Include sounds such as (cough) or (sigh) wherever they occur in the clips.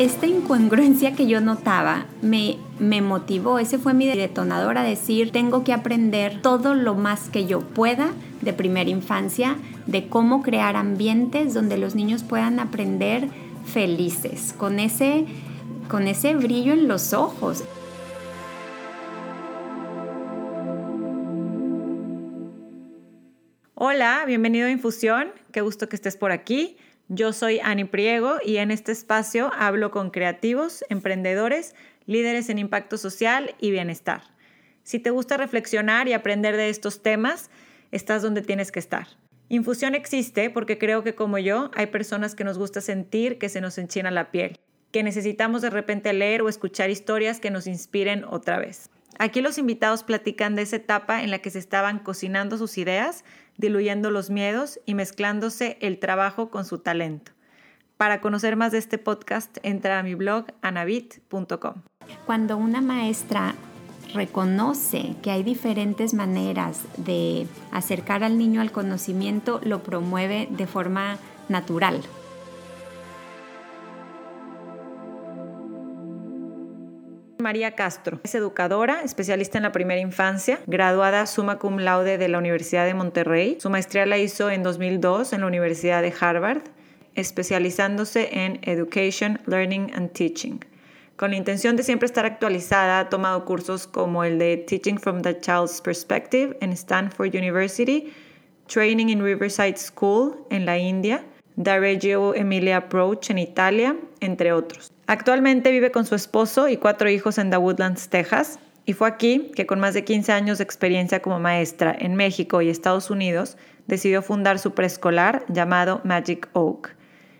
esta incongruencia que yo notaba me, me motivó, ese fue mi detonador a decir, tengo que aprender todo lo más que yo pueda de primera infancia, de cómo crear ambientes donde los niños puedan aprender felices, con ese, con ese brillo en los ojos. Hola, bienvenido a Infusión, qué gusto que estés por aquí. Yo soy Ani Priego y en este espacio hablo con creativos, emprendedores, líderes en impacto social y bienestar. Si te gusta reflexionar y aprender de estos temas, estás donde tienes que estar. Infusión existe porque creo que como yo hay personas que nos gusta sentir que se nos enchina la piel, que necesitamos de repente leer o escuchar historias que nos inspiren otra vez. Aquí los invitados platican de esa etapa en la que se estaban cocinando sus ideas diluyendo los miedos y mezclándose el trabajo con su talento. Para conocer más de este podcast, entra a mi blog anabit.com. Cuando una maestra reconoce que hay diferentes maneras de acercar al niño al conocimiento, lo promueve de forma natural. María Castro es educadora, especialista en la primera infancia, graduada summa cum laude de la Universidad de Monterrey. Su maestría la hizo en 2002 en la Universidad de Harvard, especializándose en Education, Learning and Teaching. Con la intención de siempre estar actualizada, ha tomado cursos como el de Teaching from the Child's Perspective en Stanford University, Training in Riverside School en la India, The Reggio Emilia Approach en Italia, entre otros. Actualmente vive con su esposo y cuatro hijos en The Woodlands, Texas, y fue aquí que con más de 15 años de experiencia como maestra en México y Estados Unidos, decidió fundar su preescolar llamado Magic Oak,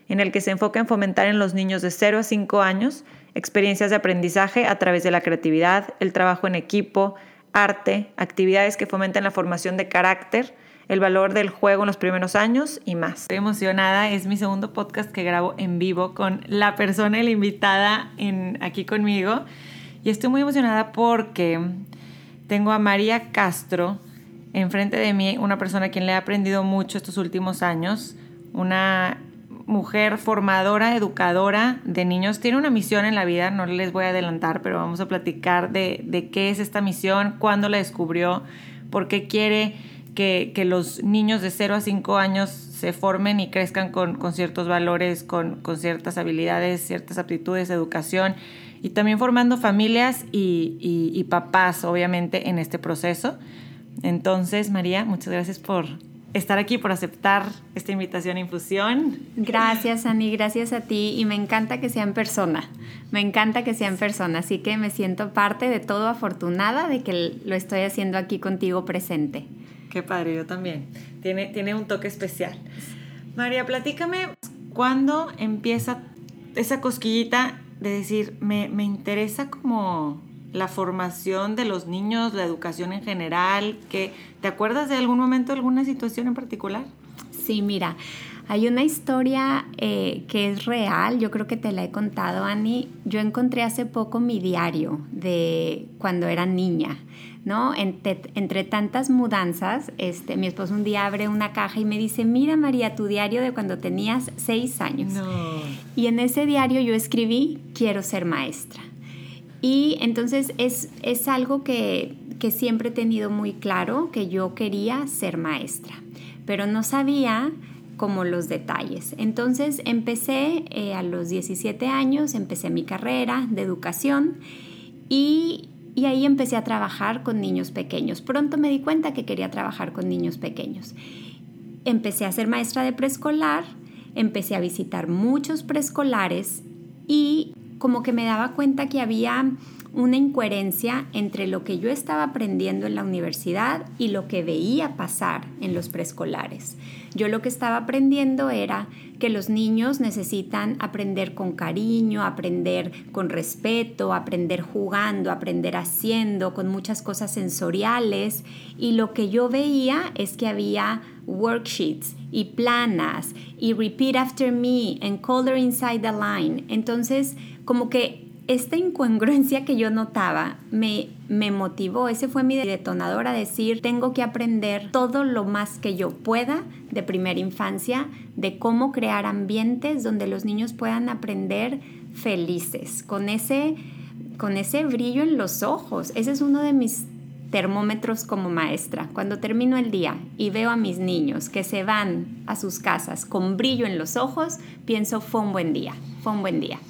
en el que se enfoca en fomentar en los niños de 0 a 5 años experiencias de aprendizaje a través de la creatividad, el trabajo en equipo, arte, actividades que fomenten la formación de carácter, el valor del juego en los primeros años y más. Estoy emocionada, es mi segundo podcast que grabo en vivo con la persona, la invitada en, aquí conmigo. Y estoy muy emocionada porque tengo a María Castro enfrente de mí, una persona a quien le he aprendido mucho estos últimos años, una mujer formadora, educadora de niños. Tiene una misión en la vida, no les voy a adelantar, pero vamos a platicar de, de qué es esta misión, cuándo la descubrió, por qué quiere que, los niños de 0 a 5 años se formen y crezcan con, ciertos valores, con, ciertas habilidades, ciertas aptitudes, educación y también formando familias y, papás, obviamente, en este proceso. Entonces, María, muchas gracias por estar aquí, por aceptar esta invitación a Infusión. Gracias, Ani, gracias a ti y me encanta que sea en persona. Me encanta que sea en persona, así que me siento parte de todo afortunada de que lo estoy haciendo aquí contigo presente. Qué padre, yo también. Tiene, tiene un toque especial. María, platícame, ¿cuándo empieza esa cosquillita de decir, me, me interesa como la formación de los niños, la educación en general? que ¿Te acuerdas de algún momento, alguna situación en particular? Sí, mira, hay una historia eh, que es real, yo creo que te la he contado, Ani. Yo encontré hace poco mi diario de cuando era niña. ¿no? Entre, tantas mudanzas, este, mi esposo un día abre una caja y me dice, mira María, tu diario de cuando tenías seis años. Y en ese diario yo escribí, quiero ser maestra. Y entonces es, es algo que, que siempre he tenido muy claro, que yo quería ser maestra, pero no sabía como los detalles. Entonces empecé eh, a los 17 años, empecé mi carrera de educación y y ahí empecé a trabajar con niños pequeños. Pronto me di cuenta que quería trabajar con niños pequeños. Empecé a ser maestra de preescolar, empecé a visitar muchos preescolares y como que me daba cuenta que había una incoherencia entre lo que yo estaba aprendiendo en la universidad y lo que veía pasar en los preescolares. Yo lo que estaba aprendiendo era que los niños necesitan aprender con cariño, aprender con respeto, aprender jugando, aprender haciendo, con muchas cosas sensoriales. Y lo que yo veía es que había worksheets y planas y repeat after me and color inside the line. Entonces, como que esta incongruencia que yo notaba me, motivó, ese fue mi detonador a decir, tengo que aprender todo lo más que yo pueda de primera infancia de cómo crear ambientes donde los niños puedan aprender felices, con ese brillo en los ojos. Ese es uno de mis termómetros como maestra. Cuando termino el día y veo a mis niños que se van a sus casas con brillo en los ojos, pienso, fue un buen día, fue un buen día.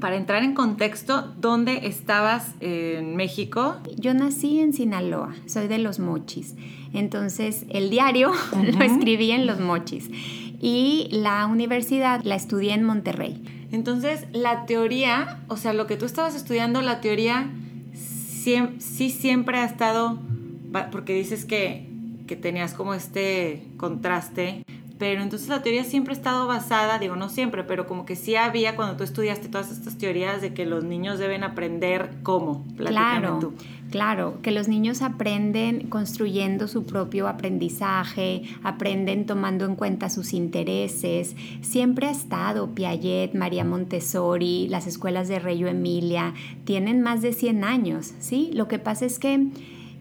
Para entrar en contexto, ¿dónde estabas en México? Yo nací en Sinaloa, soy de los mochis. Entonces, el diario (laughs) lo escribí en los mochis y la universidad la estudié en Monterrey. Entonces, la teoría, o sea, lo que tú estabas estudiando, la teoría sí, siempre ha estado, porque dices que, que tenías como este contraste pero entonces la teoría siempre ha estado basada, digo no siempre, pero como que sí había cuando tú estudiaste todas estas teorías de que los niños deben aprender cómo. Claro, tú. claro, que los niños aprenden construyendo su propio aprendizaje, aprenden tomando en cuenta sus intereses. Siempre ha estado Piaget, María Montessori, las escuelas de Reyo Emilia, tienen más de 100 años, ¿sí? Lo que pasa es que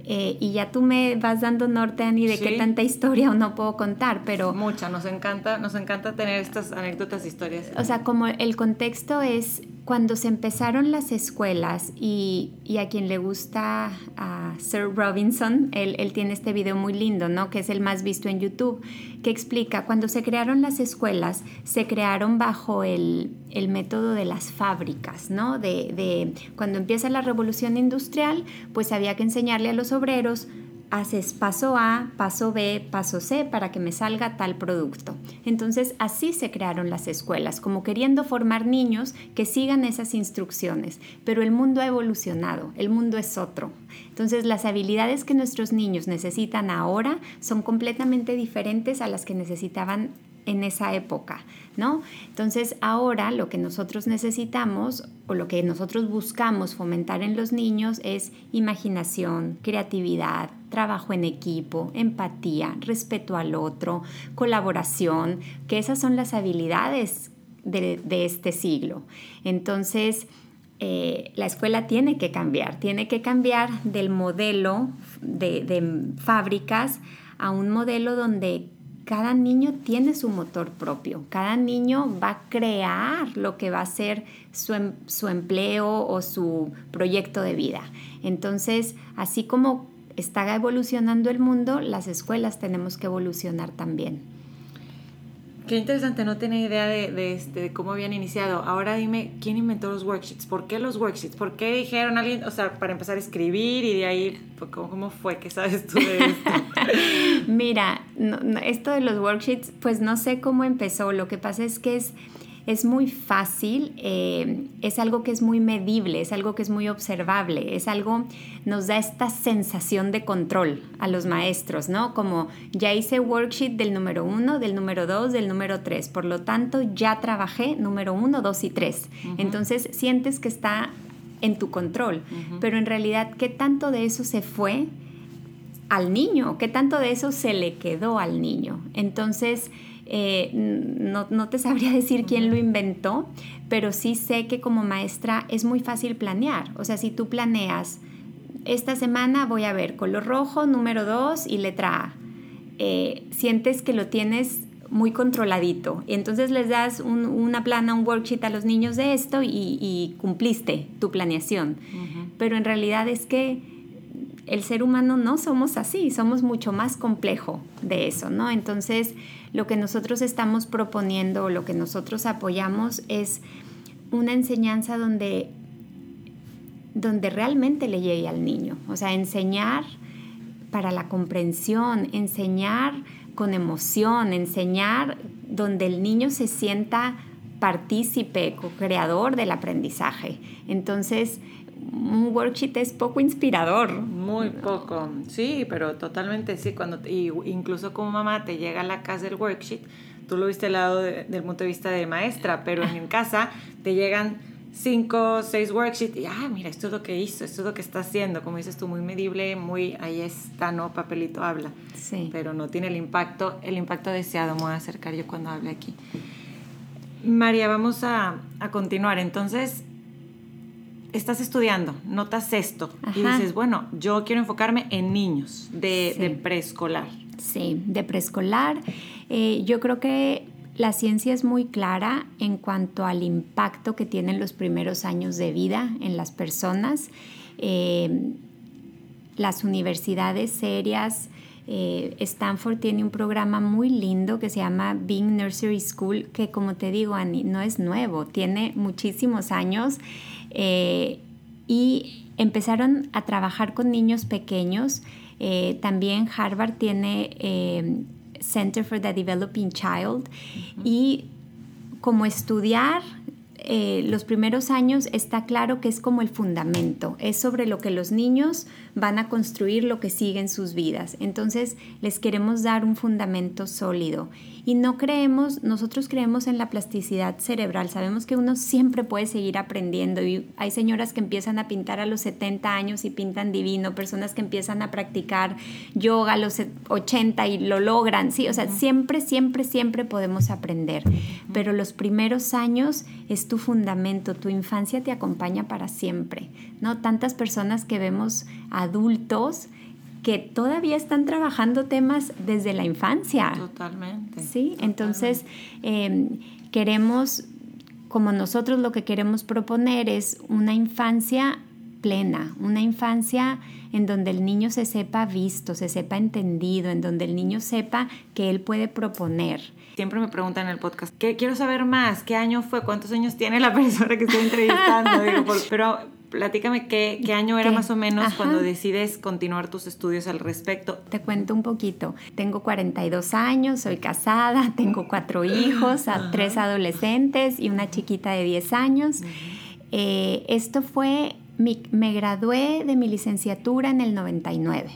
eh, y ya tú me vas dando norte, Ani, de qué tanta historia o no puedo contar, pero... Mucha, nos encanta, nos encanta tener estas anécdotas, historias. O sea, como el contexto es cuando se empezaron las escuelas y, a quien le gusta a Sir Robinson, él, él, tiene este video muy lindo, ¿no? Que es el más visto en YouTube, que explica, cuando se crearon las escuelas, se crearon bajo el, el método de las fábricas, ¿no? De, de cuando empieza la revolución industrial, pues había que enseñarle a los obreros haces paso A, paso B, paso C para que me salga tal producto. Entonces así se crearon las escuelas, como queriendo formar niños que sigan esas instrucciones, pero el mundo ha evolucionado, el mundo es otro. Entonces las habilidades que nuestros niños necesitan ahora son completamente diferentes a las que necesitaban en esa época, ¿no? Entonces ahora lo que nosotros necesitamos o lo que nosotros buscamos fomentar en los niños es imaginación, creatividad, trabajo en equipo, empatía, respeto al otro, colaboración, que esas son las habilidades de, este siglo. Entonces, eh, la escuela tiene que cambiar, tiene que cambiar del modelo de, de fábricas a un modelo donde cada niño tiene su motor propio, cada niño va a crear lo que va a ser su, em, su, empleo o su proyecto de vida. Entonces, así como está evolucionando el mundo, las escuelas tenemos que evolucionar también. Qué interesante, no tenía idea de, este, de, cómo habían iniciado. Ahora dime, ¿quién inventó los worksheets? ¿Por qué los worksheets? ¿Por qué dijeron alguien, o sea, para empezar a escribir y de ahí, pues, ¿cómo, cómo fue? ¿Qué sabes tú de esto? (laughs) Mira, esto de los worksheets, pues no sé cómo empezó. Lo que pasa es que es es muy fácil, eh, es algo que es muy medible, es algo que es muy observable, es algo, nos da esta sensación de control a los maestros, ¿no? Como ya hice worksheet del número uno, del número dos, del número tres, por lo tanto ya trabajé número uno, dos y tres. Entonces sientes que está en tu control, pero en realidad, ¿qué tanto de eso se fue? al niño, qué tanto de eso se le quedó al niño. Entonces, eh, no, no, te sabría (laughs) decir quién lo inventó, pero sí sé que como maestra es muy fácil planear. O sea, si tú planeas, esta semana voy a ver color rojo, número 2 y letra A, eh, sientes que lo tienes muy controladito. Entonces les das una plana, un worksheet a los niños de esto y, cumpliste tu planeación. Pero en realidad es que el ser humano no somos así, somos mucho más complejo de eso, ¿no? Entonces, lo que nosotros estamos proponiendo, lo que nosotros apoyamos es una enseñanza donde, donde realmente le llegue al niño, o sea, enseñar para la comprensión, enseñar con emoción, enseñar donde el niño se sienta partícipe, co-creador del aprendizaje. Entonces, un worksheet es poco inspirador. Muy poco, sí, pero totalmente sí. Cuando incluso como mamá te llega a la casa el worksheet, tú lo viste al lado del punto de vista de maestra, pero en (laughs) casa te llegan cinco, seis worksheets y, ah, mira, esto es lo que hizo, esto es lo que está haciendo, como dices tú, muy medible, muy, ahí está, ¿no? Papelito habla. Sí. Pero no tiene el impacto, el impacto deseado, me voy a acercar yo cuando hable aquí. María, vamos a, a continuar. Entonces, estás estudiando, notas esto y dices, bueno, yo quiero enfocarme en niños de, preescolar. Sí, de preescolar. Eh, yo creo que la ciencia es muy clara en cuanto al impacto que tienen los primeros años de vida en las personas. Eh, las universidades serias, eh, Stanford tiene un programa muy lindo que se llama Being Nursery School, que como te digo, Annie, no es nuevo, tiene muchísimos años eh, y empezaron a trabajar con niños pequeños. Eh, también Harvard tiene Center for the Developing Child y como estudiar los primeros años está claro que es como el fundamento, es sobre lo que los niños van a construir lo que sigue en sus vidas. Entonces les queremos dar un fundamento sólido y no creemos, nosotros creemos en la plasticidad cerebral, sabemos que uno siempre puede seguir aprendiendo y hay señoras que empiezan a pintar a los 70 años y pintan divino, personas que empiezan a practicar yoga a los 80 y lo logran, sí, o sea, siempre, siempre, siempre podemos aprender, pero los primeros años es tu fundamento, tu infancia te acompaña para siempre, ¿no? Tantas personas que vemos adultos que todavía están trabajando temas desde la infancia. Totalmente. Sí, entonces em, queremos, como nosotros lo que queremos proponer es una infancia plena, una infancia en donde el niño se sepa visto, se sepa entendido, en donde el niño sepa que él puede proponer. Siempre me preguntan en el podcast, ¿qué quiero saber más? ¿Qué año fue? ¿Cuántos años tiene la persona que estoy entrevistando? (laughs) pero platícame qué, qué año era más o menos cuando decides continuar tus estudios al respecto. Te cuento un poquito. Tengo 42 años, soy casada, (laughs) tengo cuatro hijos, tres adolescentes y una chiquita de 10 años. Eh, esto fue, me gradué de mi licenciatura en el 99,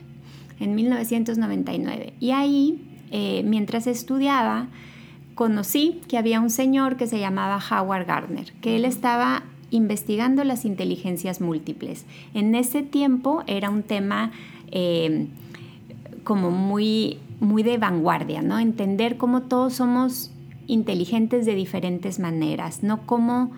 en 1999. Y ahí, eh, mientras estudiaba, conocí que había un señor que se llamaba Howard Gardner, que él estaba investigando las inteligencias múltiples. En ese tiempo era un tema eh, como muy, muy de vanguardia, ¿no? Entender cómo todos somos inteligentes de diferentes maneras, no como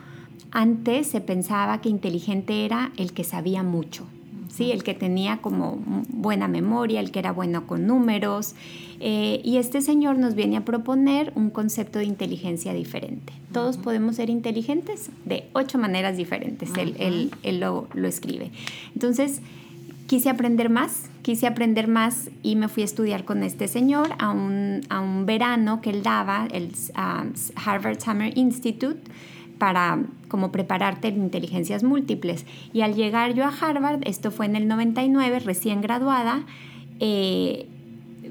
antes se pensaba que inteligente era el que sabía mucho. ¿Sí? el que tenía como buena memoria, el que era bueno con números. Eh, y este señor nos viene a proponer un concepto de inteligencia diferente. Todos podemos ser inteligentes de ocho maneras diferentes, él, lo, escribe. Entonces, quise aprender más, quise aprender más y me fui a estudiar con este señor a un, verano que él daba, el um, Harvard Summer Institute para como prepararte en inteligencias múltiples. Y al llegar yo a Harvard, esto fue en el 99, recién graduada, eh,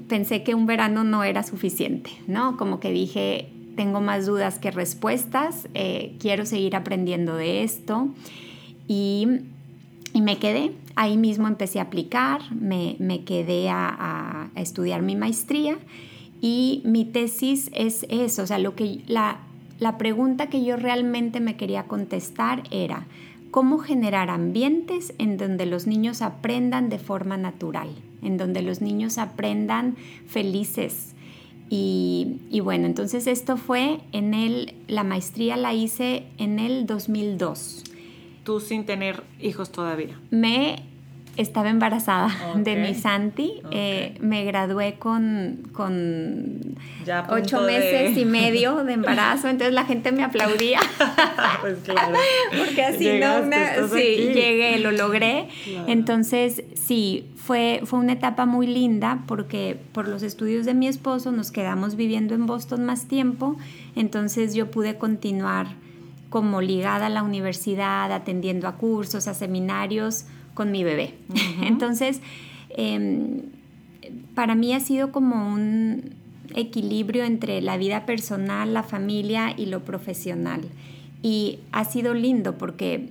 pensé que un verano no era suficiente, ¿no? Como que dije, tengo más dudas que respuestas, eh, quiero seguir aprendiendo de esto. Y, me quedé, ahí mismo empecé a aplicar, me, quedé a, a, estudiar mi maestría y mi tesis es eso, o sea, lo que la, la pregunta que yo realmente me quería contestar era, ¿cómo generar ambientes en donde los niños aprendan de forma natural, en donde los niños aprendan felices? Y, bueno, entonces esto fue en el, la maestría la hice en el 2002. Tú sin tener hijos todavía. Me estaba embarazada de mi Santi. Eh, me gradué con, con ocho meses y medio (laughs) de embarazo, entonces la gente me aplaudía. (laughs) pues claro. Porque así no Sí, llegué, lo logré. Entonces, sí, fue, fue una etapa muy linda porque por los estudios de mi esposo nos quedamos viviendo en Boston más tiempo, entonces yo pude continuar como ligada a la universidad, atendiendo a cursos, a seminarios con mi bebé. Entonces, em, para mí ha sido como un equilibrio entre la vida personal, la familia y lo profesional. Y ha sido lindo porque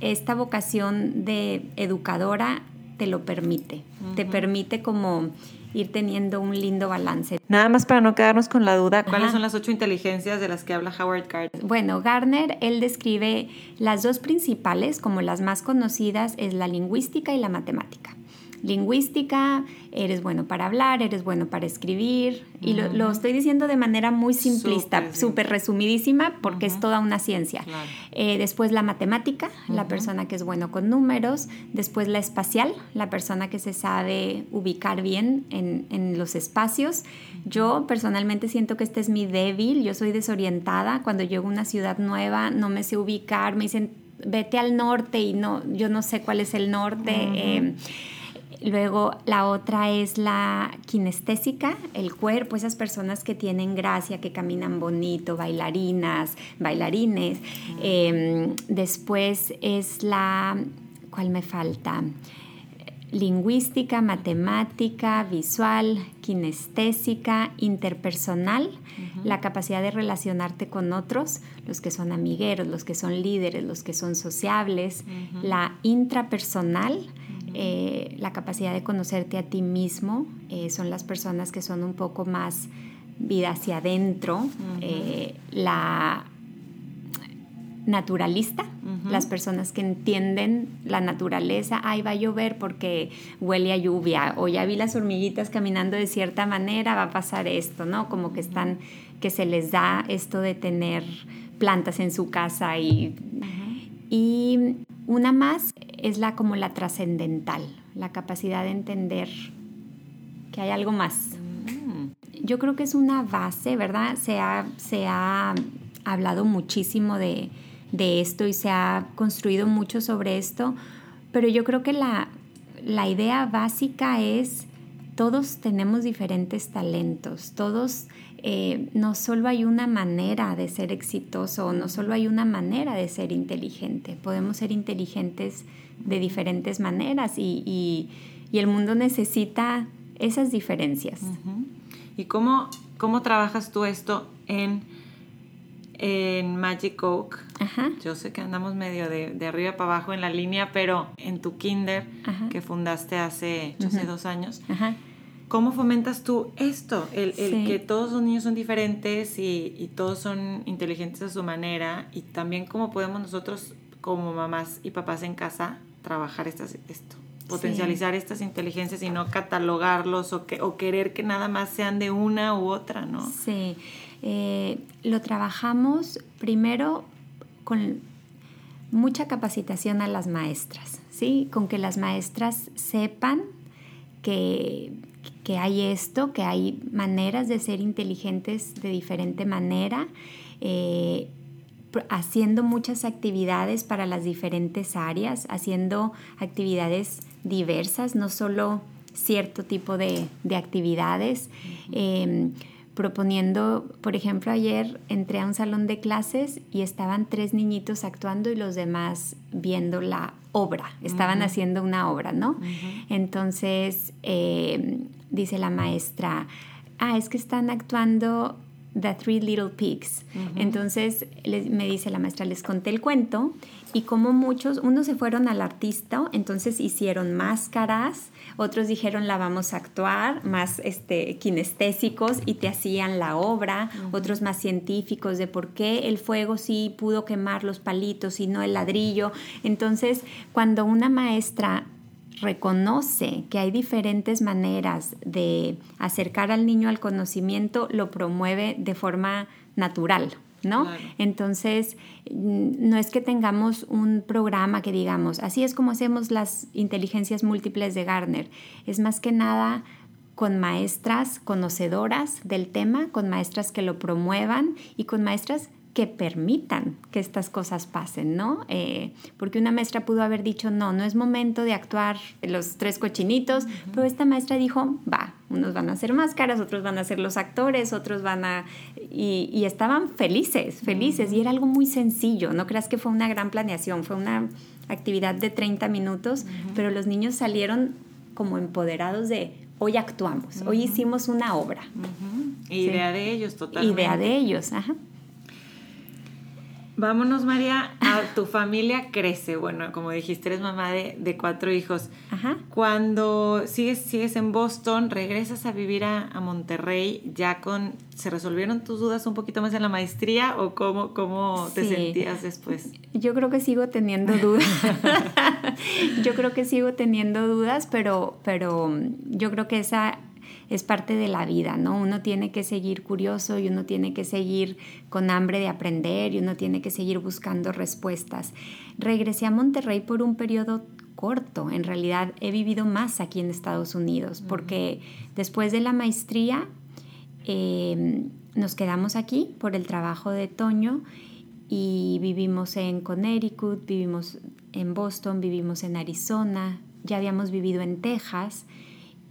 esta vocación de educadora te lo permite, te permite como ir teniendo un lindo balance. Nada más para no quedarnos con la duda, ¿cuáles son las ocho inteligencias de las que habla Howard Gardner? Bueno, Gardner, él describe las dos principales como las más conocidas, es la lingüística y la matemática. Lingüística, eres bueno para hablar, eres bueno para escribir, y lo, estoy diciendo de manera muy simplista, súper resumidísima, porque es toda una ciencia. Eh, después la matemática, la persona que es bueno con números, después la espacial, la persona que se sabe ubicar bien en, en los espacios. Yo personalmente siento que este es mi débil, yo soy desorientada, cuando llego a una ciudad nueva no me sé ubicar, me dicen vete al norte y no, yo no sé cuál es el norte. Luego la otra es la kinestésica, el cuerpo, esas personas que tienen gracia, que caminan bonito, bailarinas, bailarines. Em, después es la, ¿cuál me falta? Lingüística, matemática, visual, kinestésica, interpersonal, la capacidad de relacionarte con otros, los que son amigueros, los que son líderes, los que son sociables, la intrapersonal, eh, la capacidad de conocerte a ti mismo, eh, son las personas que son un poco más vida hacia adentro, eh, la naturalista, las personas que entienden la naturaleza, ay, va a llover porque huele a lluvia, o ya vi las hormiguitas caminando de cierta manera, va a pasar esto, ¿no? Como que están, que se les da esto de tener plantas en su casa y... Y una más es la como la trascendental, la capacidad de entender que hay algo más. Mm. Yo creo que es una base, ¿verdad? Se ha, se ha hablado muchísimo de, esto y se ha construido mucho sobre esto, pero yo creo que la, la idea básica es todos tenemos diferentes talentos, todos eh, no solo hay una manera de ser exitoso, no solo hay una manera de ser inteligente, podemos ser inteligentes de diferentes maneras y, el mundo necesita esas diferencias. ¿Y cómo, cómo trabajas tú esto en, en Magic Oak? Yo sé que andamos medio de, arriba para abajo en la línea, pero en tu kinder que fundaste hace, dos años. ¿Cómo fomentas tú esto? El, que todos los niños son diferentes y, y, todos son inteligentes a su manera y también cómo podemos nosotros como mamás y papás en casa trabajar estas, esto, potencializar estas inteligencias y no catalogarlos o, que, o querer que nada más sean de una u otra, ¿no? Sí, eh, lo trabajamos primero con mucha capacitación a las maestras, ¿sí? Con que las maestras sepan que, que hay esto, que hay maneras de ser inteligentes de diferente manera. Eh, haciendo muchas actividades para las diferentes áreas, haciendo actividades diversas, no solo cierto tipo de, actividades. Em, proponiendo, por ejemplo, ayer entré a un salón de clases y estaban tres niñitos actuando y los demás viendo la obra, estaban haciendo una obra, ¿no? Entonces, em, dice la maestra, ah, es que están actuando The Three Little Pigs. Entonces me dice la maestra, les conté el cuento y como muchos, unos se fueron al artista, entonces hicieron máscaras, otros dijeron la vamos a actuar, más este, kinestésicos y te hacían la obra, otros más científicos de por qué el fuego sí pudo quemar los palitos y no el ladrillo. Entonces, cuando una maestra reconoce que hay diferentes maneras de acercar al niño al conocimiento, lo promueve de forma natural, ¿no? Entonces, mm, no es que tengamos un programa que digamos, así es como hacemos las inteligencias múltiples de Garner, es más que nada con maestras conocedoras del tema, con maestras que lo promuevan y con maestras que permitan que estas cosas pasen, ¿no? Eh, porque una maestra pudo haber dicho, no, no es momento de actuar los tres cochinitos, pero esta maestra dijo, va, unos van a hacer máscaras, otros van a ser los actores, otros van a... Y, estaban felices, felices, y era algo muy sencillo, no creas que fue una gran planeación, fue una actividad de 30 minutos, pero los niños salieron como empoderados de, hoy actuamos, hoy hicimos una obra. Idea de ellos, totalmente. Idea de ellos, ajá. Vámonos, María, a tu familia crece. Bueno, como dijiste, eres mamá de, cuatro hijos. Ajá. Cuando sigues, sigues en Boston, regresas a vivir a, Monterrey, ya con, ¿se resolvieron tus dudas un poquito más en la maestría o cómo, cómo te sentías después? Yo creo que sigo teniendo dudas. (laughs) yo creo que sigo teniendo dudas, pero, pero yo creo que esa es parte de la vida, ¿no? Uno tiene que seguir curioso y uno tiene que seguir con hambre de aprender y uno tiene que seguir buscando respuestas. Regresé a Monterrey por un periodo corto, en realidad he vivido más aquí en Estados Unidos, porque después de la maestría em, nos quedamos aquí por el trabajo de Toño y vivimos en Connecticut, vivimos en Boston, vivimos en Arizona, ya habíamos vivido en Texas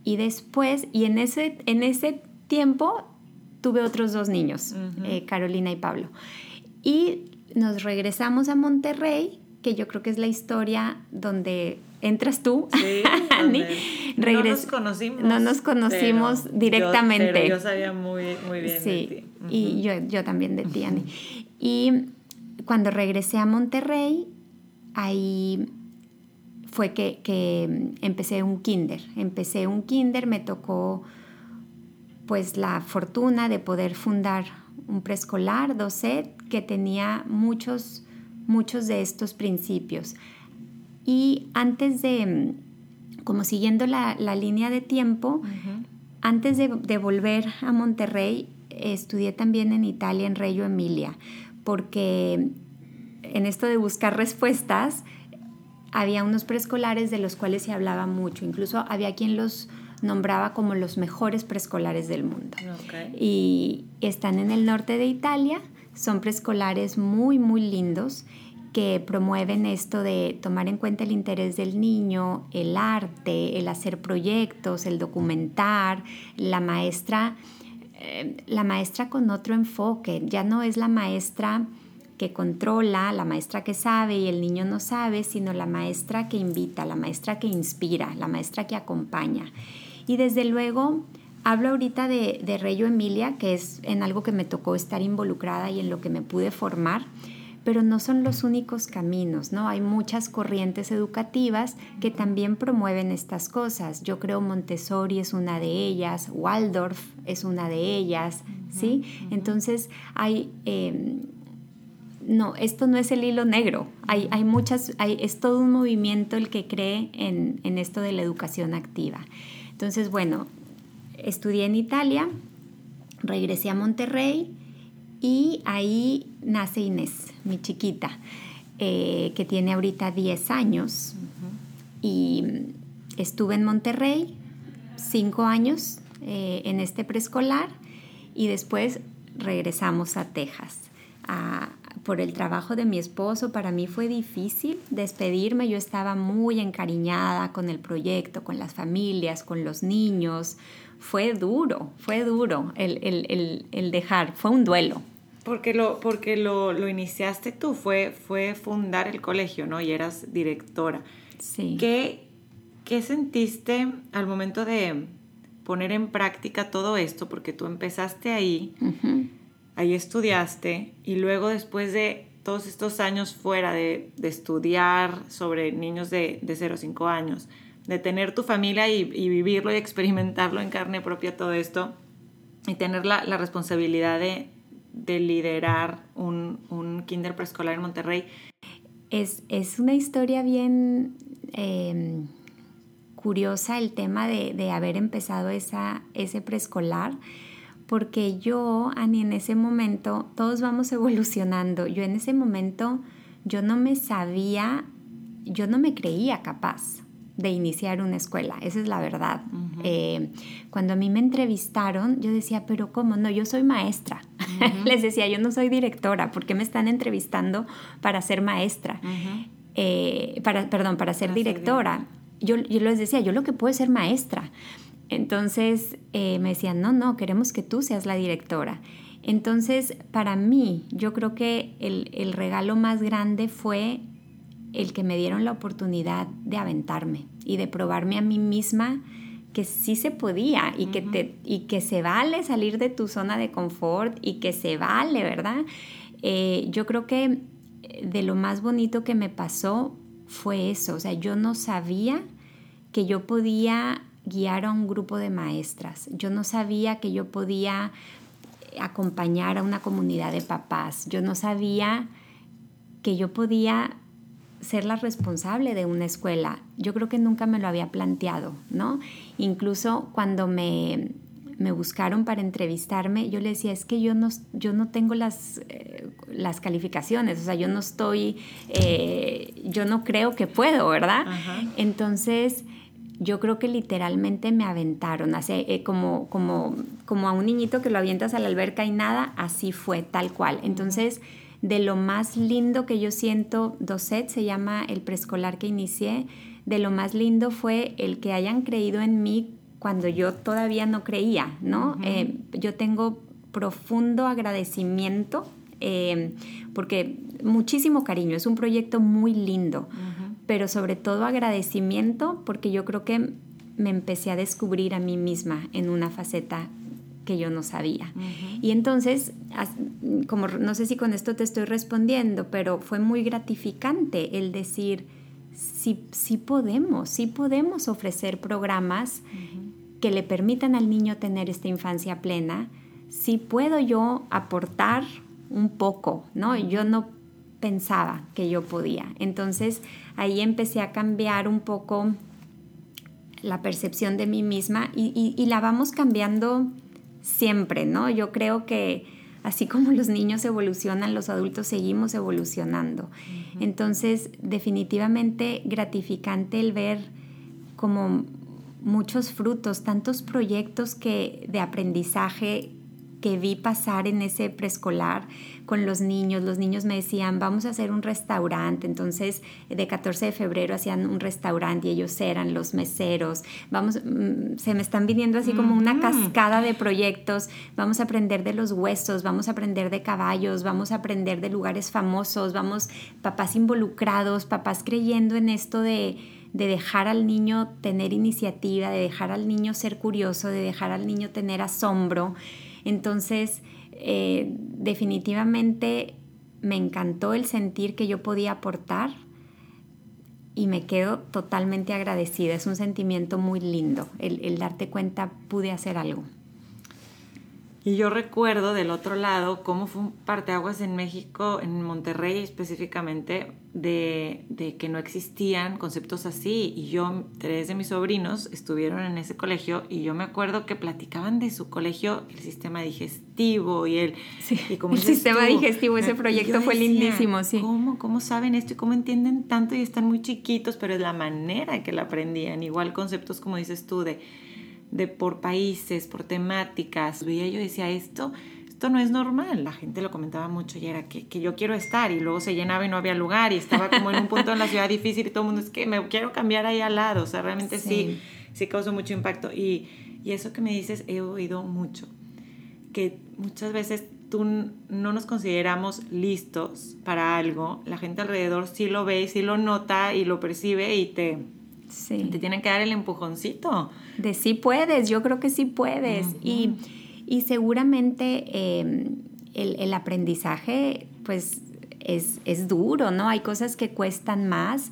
y después, y en ese, en ese tiempo tuve otros dos niños, eh, Carolina y Pablo. Y nos regresamos a Monterrey, que yo creo que es la historia donde entras tú, sí, (laughs) no nos conocimos. No nos conocimos directamente. Yo, pero yo sabía muy, muy bien de ti. Y yo, yo también de ti, Ani. Y cuando regresé a Monterrey, ahí fue que, empecé un kinder. Empecé un kinder, me tocó pues la fortuna de poder fundar un preescolar, DOCET, que tenía muchos, muchos de estos principios. Y antes de, como siguiendo la, línea de tiempo, antes de, de, volver a Monterrey, estudié también en Italia, en Reggio Emilia, porque en esto de buscar respuestas, había unos preescolares de los cuales se hablaba mucho, incluso había quien los nombraba como los mejores preescolares del mundo. Y están en el norte de Italia, son preescolares muy, muy lindos que promueven esto de tomar en cuenta el interés del niño, el arte, el hacer proyectos, el documentar, la maestra, eh, la maestra con otro enfoque, ya no es la maestra que controla, la maestra que sabe y el niño no sabe, sino la maestra que invita, la maestra que inspira, la maestra que acompaña. Y desde luego, hablo ahorita de, de Reyo Emilia, que es en algo que me tocó estar involucrada y en lo que me pude formar, pero no son los únicos caminos, ¿no? Hay muchas corrientes educativas que también promueven estas cosas. Yo creo Montessori es una de ellas, Waldorf es una de ellas, ¿sí? Entonces hay... Em, no, esto no es el hilo negro. Hay, hay muchas, hay, es todo un movimiento el que cree en, en, esto de la educación activa. Entonces, bueno, estudié en Italia, regresé a Monterrey y ahí nace Inés, mi chiquita, eh, que tiene ahorita 10 años. Y estuve en Monterrey cinco años eh, en este preescolar y después regresamos a Texas a, por el trabajo de mi esposo, para mí fue difícil despedirme. Yo estaba muy encariñada con el proyecto, con las familias, con los niños. Fue duro, fue duro el, dejar, fue un duelo. Porque lo, porque lo, iniciaste tú, fue, fue fundar el colegio, ¿no? Y eras directora. Sí. ¿Qué, qué sentiste al momento de poner en práctica todo esto? Porque tú empezaste ahí ahí estudiaste y luego después de todos estos años fuera de, estudiar sobre niños de, de 0 a 5 años, de tener tu familia y, vivirlo y experimentarlo en carne propia todo esto y tener la, responsabilidad de, liderar un, kinder preescolar en Monterrey. Es, una historia bien em, curiosa el tema de, haber empezado esa, ese preescolar porque yo, Ani, en ese momento, todos vamos evolucionando. Yo en ese momento, yo no me sabía, yo no me creía capaz de iniciar una escuela, esa es la verdad. Eh, cuando a mí me entrevistaron, yo decía, pero ¿cómo? No, yo soy maestra. (laughs) Les decía, yo no soy directora, ¿por qué me están entrevistando para ser maestra? Eh, para, perdón, para ser directora. yo, yo les decía, yo lo que puedo es ser maestra. Entonces eh, me decían, no, no, queremos que tú seas la directora. Entonces, para mí, yo creo que el, regalo más grande fue el que me dieron la oportunidad de aventarme y de probarme a mí misma que sí se podía y, que, te, y que se vale salir de tu zona de confort y que se vale, ¿verdad? eh, yo creo que de lo más bonito que me pasó fue eso, o sea, yo no sabía que yo podía guiar a un grupo de maestras, yo no sabía que yo podía acompañar a una comunidad de papás, yo no sabía que yo podía ser la responsable de una escuela. Yo creo que nunca me lo había planteado, ¿no? Incluso cuando me, buscaron para entrevistarme, yo le decía, es que yo no, yo no tengo las, eh, las calificaciones, o sea, yo no estoy, eh, yo no creo que puedo, ¿verdad? Entonces, yo creo que literalmente me aventaron, así, eh, como, como, como a un niñito que lo avientas a la alberca y nada, así fue, tal cual. Entonces, de lo más lindo que yo siento, Doset se llama el preescolar que inicié, de lo más lindo fue el que hayan creído en mí cuando yo todavía no creía, ¿no? Eh, yo tengo profundo agradecimiento eh, porque muchísimo cariño, es un proyecto muy lindo, pero sobre todo agradecimiento porque yo creo que me empecé a descubrir a mí misma en una faceta que yo no sabía. Y entonces, como no sé si con esto te estoy respondiendo, pero fue muy gratificante el decir, sí, sí podemos, sí podemos ofrecer programas que le permitan al niño tener esta infancia plena, sí puedo yo aportar un poco, ¿no? Yo no pensaba que yo podía. Entonces ahí empecé a cambiar un poco la percepción de mí misma y, y la vamos cambiando siempre, ¿no? Yo creo que así como los niños evolucionan, los adultos seguimos evolucionando. Entonces, definitivamente gratificante el ver como muchos frutos, tantos proyectos que de aprendizaje que vi pasar en ese preescolar con los niños. Los niños me decían, vamos a hacer un restaurante. Entonces, de 14 de febrero hacían un restaurante y ellos eran los meseros. Vamos, mm, se me están viniendo así como una cascada de proyectos. Vamos a aprender de los huesos, vamos a aprender de caballos, vamos a aprender de lugares famosos, vamos, papás involucrados, papás creyendo en esto de de dejar al niño tener iniciativa, de dejar al niño ser curioso, de dejar al niño tener asombro. Entonces, eh, definitivamente me encantó el sentir que yo podía aportar y me quedo totalmente agradecida. Es un sentimiento muy lindo el darte cuenta pude hacer algo. Y yo recuerdo del otro lado cómo fue un parteaguas en México, en Monterrey específicamente, de, de, que no existían conceptos así. Y yo, tres de mis sobrinos estuvieron en ese colegio y yo me acuerdo que platicaban de su colegio, el sistema digestivo y el... Sí, y como el sistema digestivo, ese proyecto fue lindísimo, sí. ¿cómo, ¿Cómo saben esto y cómo entienden tanto y están muy chiquitos? Pero es la manera que lo aprendían. Igual conceptos como dices tú de de por países, por temáticas. Veía yo decía, esto, esto no es normal. La gente lo comentaba mucho y era que, yo quiero estar y luego se llenaba y no había lugar y estaba como en un punto en la ciudad difícil y todo el mundo es que me quiero cambiar ahí al lado. O sea, realmente sí, sí, causó mucho impacto. Y, y eso que me dices he oído mucho, que muchas veces tú no nos consideramos listos para algo, la gente alrededor sí lo ve, sí lo nota y lo percibe y te, te tienen que dar el empujoncito. De sí puedes, yo creo que sí puedes. y, seguramente em, el, aprendizaje, pues, es, duro, ¿no? Hay cosas que cuestan más,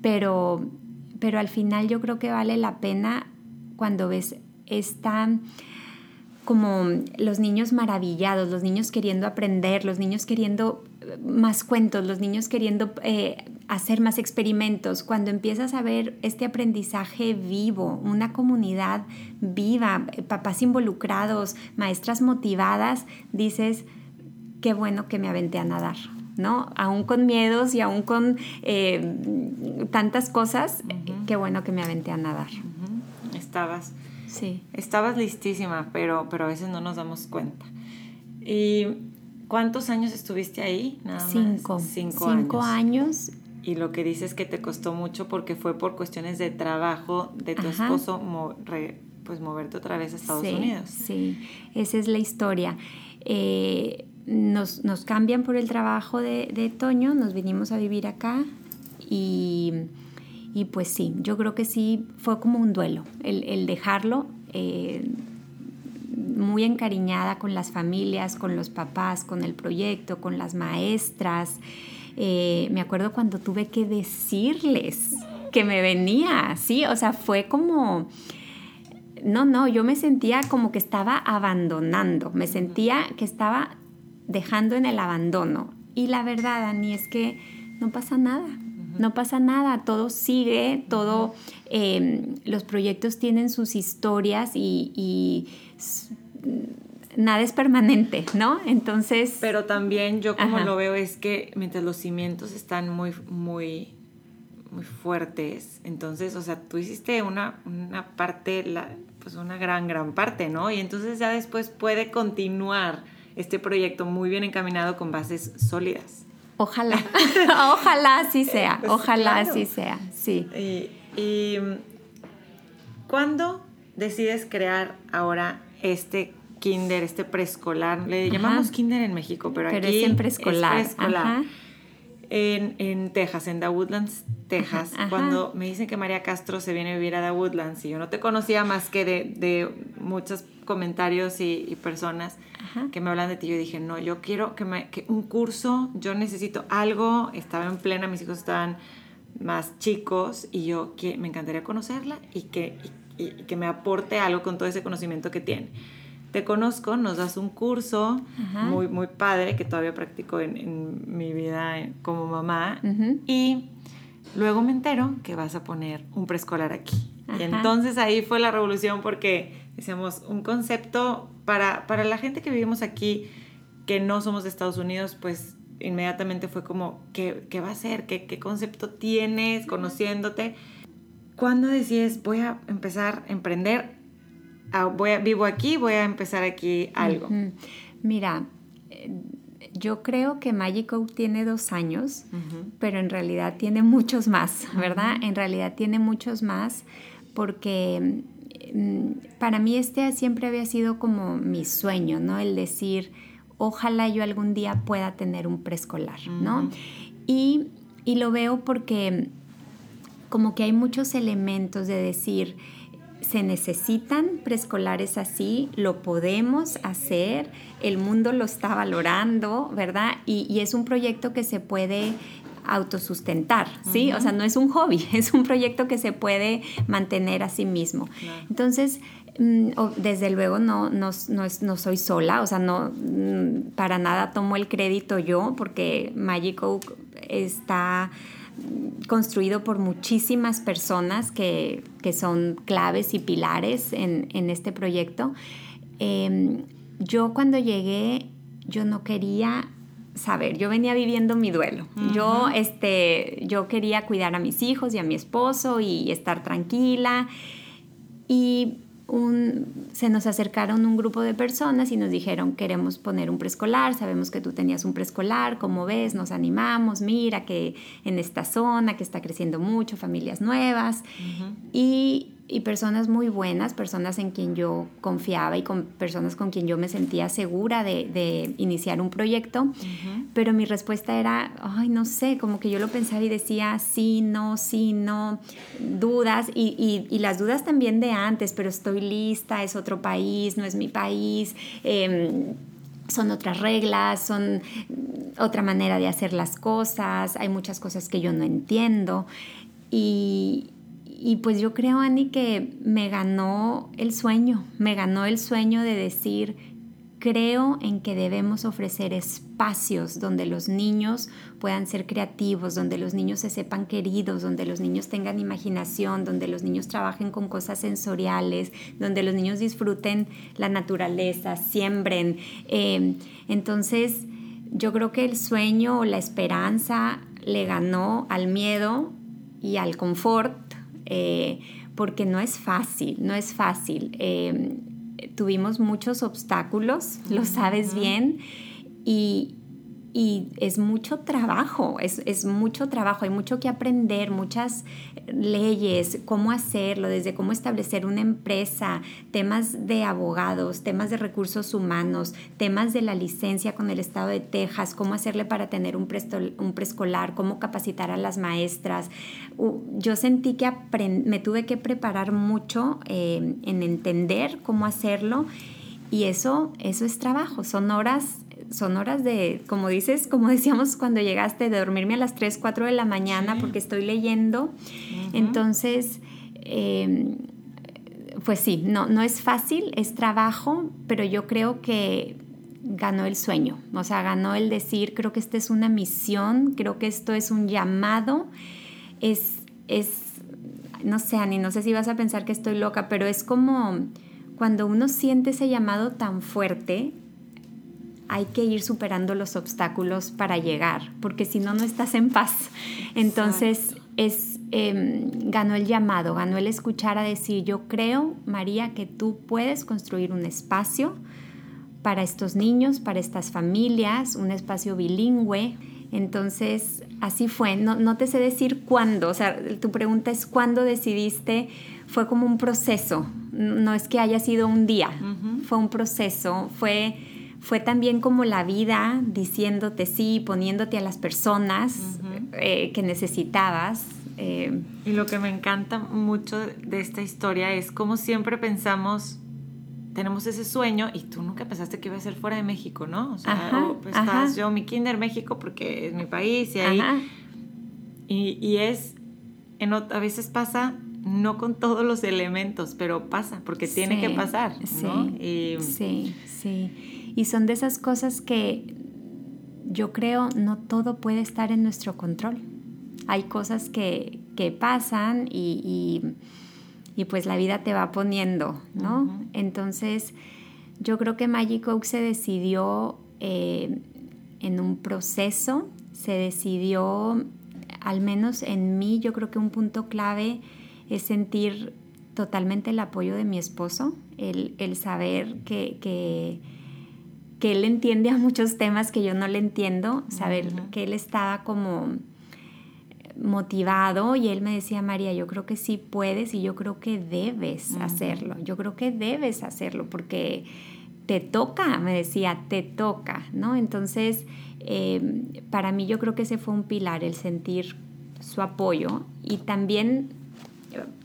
pero, pero al final yo creo que vale la pena cuando ves esta como los niños maravillados, los niños queriendo aprender, los niños queriendo más cuentos, los niños queriendo eh, hacer más experimentos, cuando empiezas a ver este aprendizaje vivo, una comunidad viva, papás involucrados, maestras motivadas, dices, qué bueno que me aventé a nadar. ¿no? Aún con miedos y aún con eh, tantas cosas, qué bueno que me aventé a nadar. Estabas. Sí. Estabas listísima, pero, pero a veces no nos damos cuenta. ¿Y cuántos años estuviste ahí? Nada Cinco. Cinco, años. Y lo que dices que te costó mucho porque fue por cuestiones de trabajo de tu esposo pues moverte otra vez a Estados Unidos. Sí, esa es la historia. Eh, nos, cambian por el trabajo de, Toño, nos vinimos a vivir acá y, pues sí, yo creo que sí fue como un duelo el, dejarlo. Eh, muy encariñada con las familias, con los papás, con el proyecto, con las maestras. Eh, me acuerdo cuando tuve que decirles que me venía, ¿sí? O sea, fue como... No, no, yo me sentía como que estaba abandonando, me sentía que estaba dejando en el abandono. Y la verdad, Ani, es que no pasa nada, no pasa nada, todo sigue, todo, em, los proyectos tienen sus historias y, nada es permanente, ¿no? Entonces... Pero también yo como lo veo es que mientras los cimientos están muy, muy muy fuertes. Entonces, o sea, tú hiciste una, una parte, la, pues una gran, gran parte, ¿no? Y entonces ya después puede continuar este proyecto muy bien encaminado con bases sólidas. Ojalá, (laughs) (laughs) ojalá así sea, pues ojalá así sea, sí. Y, y ¿cuándo decides crear ahora este kinder, este preescolar? Le llamamos kinder en México, pero, aquí es en preescolar. Es preescolar en, en Texas, en The Woodlands, Texas, cuando me dicen que María Castro se viene a vivir a The Woodlands y yo no te conocía más que de, de muchos comentarios y, personas que me hablan de ti, yo dije, no, yo quiero que, me, que un curso, yo necesito algo, estaba en plena, mis hijos estaban más chicos y yo que me encantaría conocerla y que, y que me aporte algo con todo ese conocimiento que tiene te conozco, nos das un curso muy, muy padre que todavía practico en, mi vida como mamá y luego me entero que vas a poner un preescolar aquí. Y entonces ahí fue la revolución porque decíamos un concepto para, para la gente que vivimos aquí, que no somos de Estados Unidos, pues inmediatamente fue como, ¿qué, qué va a ser? ¿Qué, ¿Qué concepto tienes conociéndote? ¿Cuándo decides voy a empezar a emprender? Ah, voy a, vivo aquí, voy a empezar aquí algo. Mira, yo creo que Magic tiene dos años, pero en realidad tiene muchos más, ¿verdad? En realidad tiene muchos más porque mm, para mí este siempre había sido como mi sueño, ¿no? El decir, ojalá yo algún día pueda tener un preescolar, ¿no? y, y lo veo porque como que hay muchos elementos de decir, se necesitan preescolares así, lo podemos hacer, el mundo lo está valorando, ¿verdad? Y, es un proyecto que se puede autosustentar, ¿sí? O sea, no es un hobby, (laughs) es un proyecto que se puede mantener a sí mismo. Entonces, mm, desde luego no, no, no, soy sola, o sea, no, mm, para nada tomo el crédito yo, porque Magic Oak está construido por muchísimas personas que, son claves y pilares en, este proyecto. Em, yo cuando llegué, yo no quería saber, yo venía viviendo mi duelo. Yo, este, yo quería cuidar a mis hijos y a mi esposo y estar tranquila. Y se nos acercaron un grupo de personas y nos dijeron, queremos poner un preescolar, sabemos que tú tenías un preescolar, ¿cómo ves? Nos animamos, mira que en esta zona que está creciendo mucho, familias nuevas. Y y personas muy buenas, personas en quien yo confiaba y con personas con quien yo me sentía segura de, iniciar un proyecto, pero mi respuesta era, ay, no sé, como que yo lo pensaba y decía, sí, no, sí, no, dudas y, las dudas también de antes, pero estoy lista, es otro país, no es mi país. Em, son otras reglas, son otra manera de hacer las cosas, hay muchas cosas que yo no entiendo. Y, y pues yo creo, Ani, que me ganó el sueño, me ganó el sueño de decir, creo en que debemos ofrecer espacios donde los niños puedan ser creativos, donde los niños se sepan queridos, donde los niños tengan imaginación, donde los niños trabajen con cosas sensoriales, donde los niños disfruten la naturaleza, siembren. Em, entonces, yo creo que el sueño o la esperanza le ganó al miedo y al confort eh, porque no es fácil, no es fácil. Eh, tuvimos muchos obstáculos, lo sabes bien, y, y es mucho trabajo, es, es, mucho trabajo, hay mucho que aprender, muchas leyes, cómo hacerlo, desde cómo establecer una empresa, temas de abogados, temas de recursos humanos, temas de la licencia con el Estado de Texas, cómo hacerle para tener un, preescolar, cómo capacitar a las maestras. Yo sentí que me tuve que preparar mucho eh, en entender cómo hacerlo y eso, eso es trabajo, son horas, son horas de, como dices, como (laughs) decíamos cuando llegaste, de dormirme a las 3, 4 de la mañana porque estoy leyendo. Entonces, em, pues sí, no, no es fácil, es trabajo, pero yo creo que ganó el sueño, o sea, ganó el decir, creo que esta es una misión, creo que esto es un llamado, es, es, no sé, Ani, no sé si vas a pensar que estoy loca, pero es como cuando uno siente ese llamado tan fuerte, hay que ir superando los obstáculos para llegar, porque si no, no estás en paz. Entonces, es, em, ganó el llamado, ganó el escuchar a decir, yo creo, María, que tú puedes construir un espacio para estos niños, para estas familias, un espacio bilingüe. Entonces, así fue. No, no te sé decir cuándo, o sea, tu pregunta es cuándo decidiste, fue como un proceso, no es que haya sido un día, fue un proceso, fue, fue también como la vida diciéndote sí, poniéndote a las personas eh, que necesitabas. Eh. Y lo que me encanta mucho de esta historia es cómo siempre pensamos tenemos ese sueño y tú nunca pensaste que iba a ser fuera de México, ¿no? O sea, pues estás yo, mi kinder México porque es mi país y ahí... Y, y, es, en, a veces pasa no con todos los elementos, pero pasa, porque tiene que pasar, ¿no? Sí, sí, sí. Y son de esas cosas que yo creo no todo puede estar en nuestro control. Hay cosas que, que pasan y y pues la vida te va poniendo, ¿no? Entonces, yo creo que Magic Oak se decidió eh, en un proceso, se decidió, al menos en mí, yo creo que un punto clave es sentir totalmente el apoyo de mi esposo, el, saber que, que, él entiende a muchos temas que yo no le entiendo, saber que él estaba como motivado y él me decía, María, yo creo que sí puedes y yo creo que debes hacerlo, yo creo que debes hacerlo porque te toca, me decía, te toca, ¿no? Entonces, em, para mí yo creo que ese fue un pilar, el sentir su apoyo y también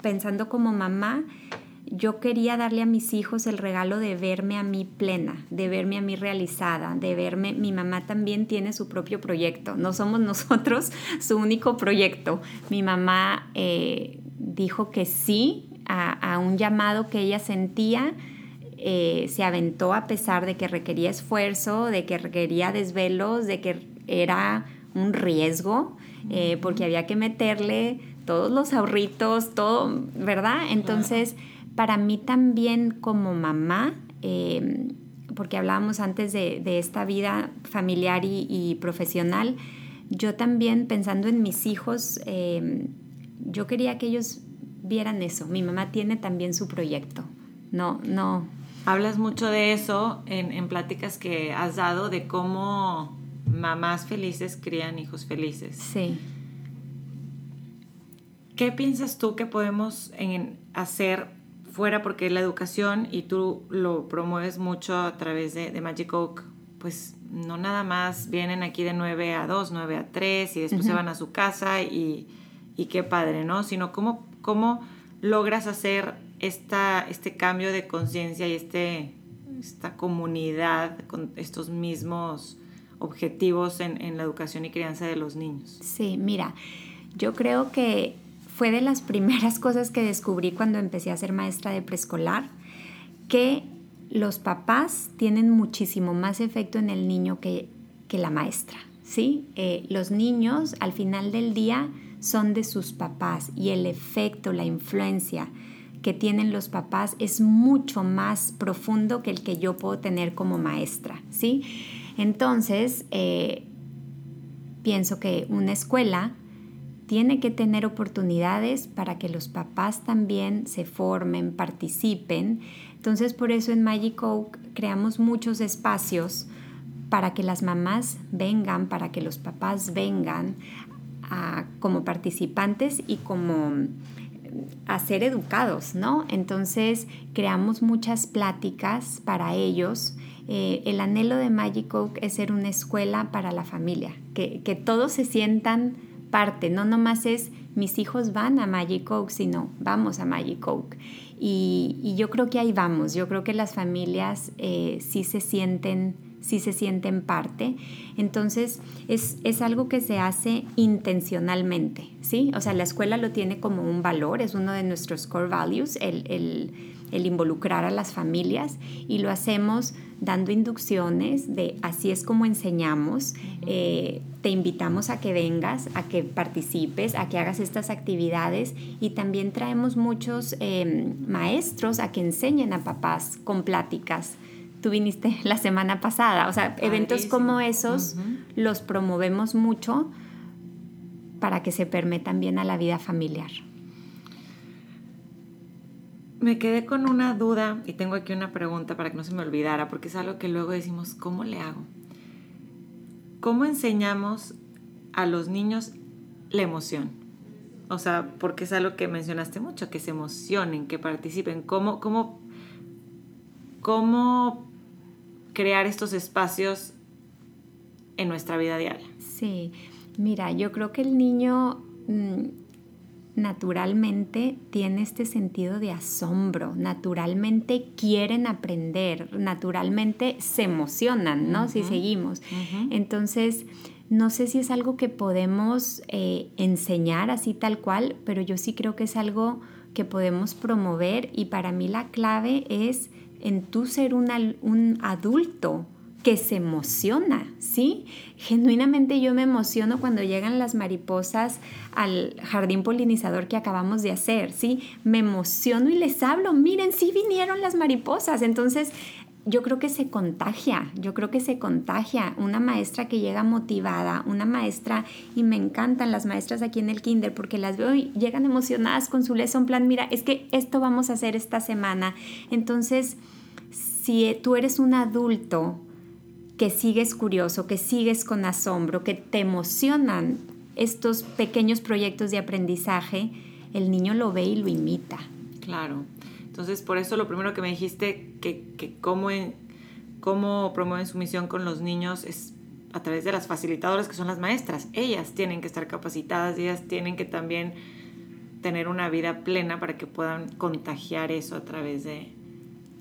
pensando como mamá, yo quería darle a mis hijos el regalo de verme a mí plena, de verme a mí realizada, de verme, mi mamá también tiene su propio proyecto, no somos (laughs) nosotros su único proyecto. Mi mamá eh, dijo que sí a, un llamado que ella sentía, eh, se aventó a pesar de que requería esfuerzo, de que requería desvelos, de que era un riesgo, eh, porque había que meterle todos los ahorritos, todo, ¿verdad? Entonces para mí también como mamá, em, porque hablábamos antes de, esta vida familiar y, profesional, yo también pensando en mis hijos, em, yo quería que ellos vieran eso. Mi mamá tiene también su proyecto. No, no. Hablas mucho de eso en, en pláticas que has dado, de cómo mamás felices crían hijos felices. Sí. ¿Qué piensas tú que podemos hacer fuera porque la educación, y tú lo promueves mucho a través de, Magic Oak, pues no nada más vienen aquí de 9 a 2, 9 a 3 y después se van a su casa y, y, qué padre, ¿no? Sino cómo, cómo logras hacer esta, este cambio de conciencia y este, esta comunidad con estos mismos objetivos en, en la educación y crianza de los niños. Sí, mira, yo creo que fue de las (laughs) primeras cosas que descubrí cuando empecé a ser maestra de preescolar, que los papás tienen muchísimo más efecto en el niño que, la maestra. ¿sí? Eh, los niños al final del día son de sus papás y el efecto, la influencia que tienen los papás es mucho más profundo que el que yo puedo tener como maestra. ¿sí? Entonces, eh, pienso que una escuela tiene que tener oportunidades para que los papás también se formen, participen. Entonces por eso en Magic Oak creamos muchos espacios para que las mamás vengan, para que los papás vengan como participantes y como a ser educados, ¿no? Entonces creamos muchas pláticas para ellos. Eh, el anhelo de Magic Oak es ser una escuela para la familia, que, que todos se sientan parte, no nomás es mis hijos van a Magic Oak, sino vamos a Magic Oak. Y, yo creo que ahí vamos, yo creo que las familias eh, sí se sienten sí se sienten parte. Entonces es, algo que se hace intencionalmente, ¿sí? O sea, la escuela lo tiene como un valor, es uno de nuestros core values, el, involucrar a las familias y lo hacemos dando inducciones de así es como enseñamos. Eh, te invitamos a que vengas, a que participes, a que hagas estas actividades y también traemos muchos em, maestros a que enseñen a papás con pláticas tú viniste (laughs) la semana pasada. O sea, eventos como esos los promovemos mucho para que se permetan bien a la vida familiar. Me quedé con una duda y tengo aquí una pregunta para que no se me olvidara, porque es algo que luego decimos, ¿cómo le hago? ¿Cómo enseñamos a los niños la emoción? O sea, porque es algo que mencionaste mucho, que se emocionen, que participen. ¿Cómo, cómo, cómo crear estos espacios en nuestra vida diaria. Sí, mira, yo creo que el niño mm, naturalmente tiene este sentido de asombro, naturalmente quieren aprender, naturalmente se emocionan, ¿no? Si seguimos. Entonces, no sé si es algo que podemos eh, enseñar así tal cual, pero yo sí creo que es algo que podemos promover y para mí la clave es en tú ser un adulto que se emociona, ¿sí? Genuinamente yo me emociono cuando llegan las mariposas al jardín polinizador que acabamos de hacer, ¿sí? Me emociono y les hablo, miren, sí vinieron las mariposas. Entonces, yo creo que se contagia, yo creo que se contagia. Una maestra que llega motivada, una maestra, y me encantan las maestras aquí en el kinder porque las veo y llegan emocionadas con su lesson plan, mira, es que esto vamos a hacer esta semana. Entonces, si tú eres un adulto que sigues curioso, que sigues con asombro, que te emocionan estos pequeños proyectos de aprendizaje, el niño lo ve y lo imita. Claro. Entonces, por eso lo primero que me dijiste, que, que cómo, cómo promueven su misión con los niños es a través de las facilitadoras que son las maestras. Ellas tienen que estar capacitadas, ellas tienen que también tener una vida plena para que puedan contagiar eso a través de,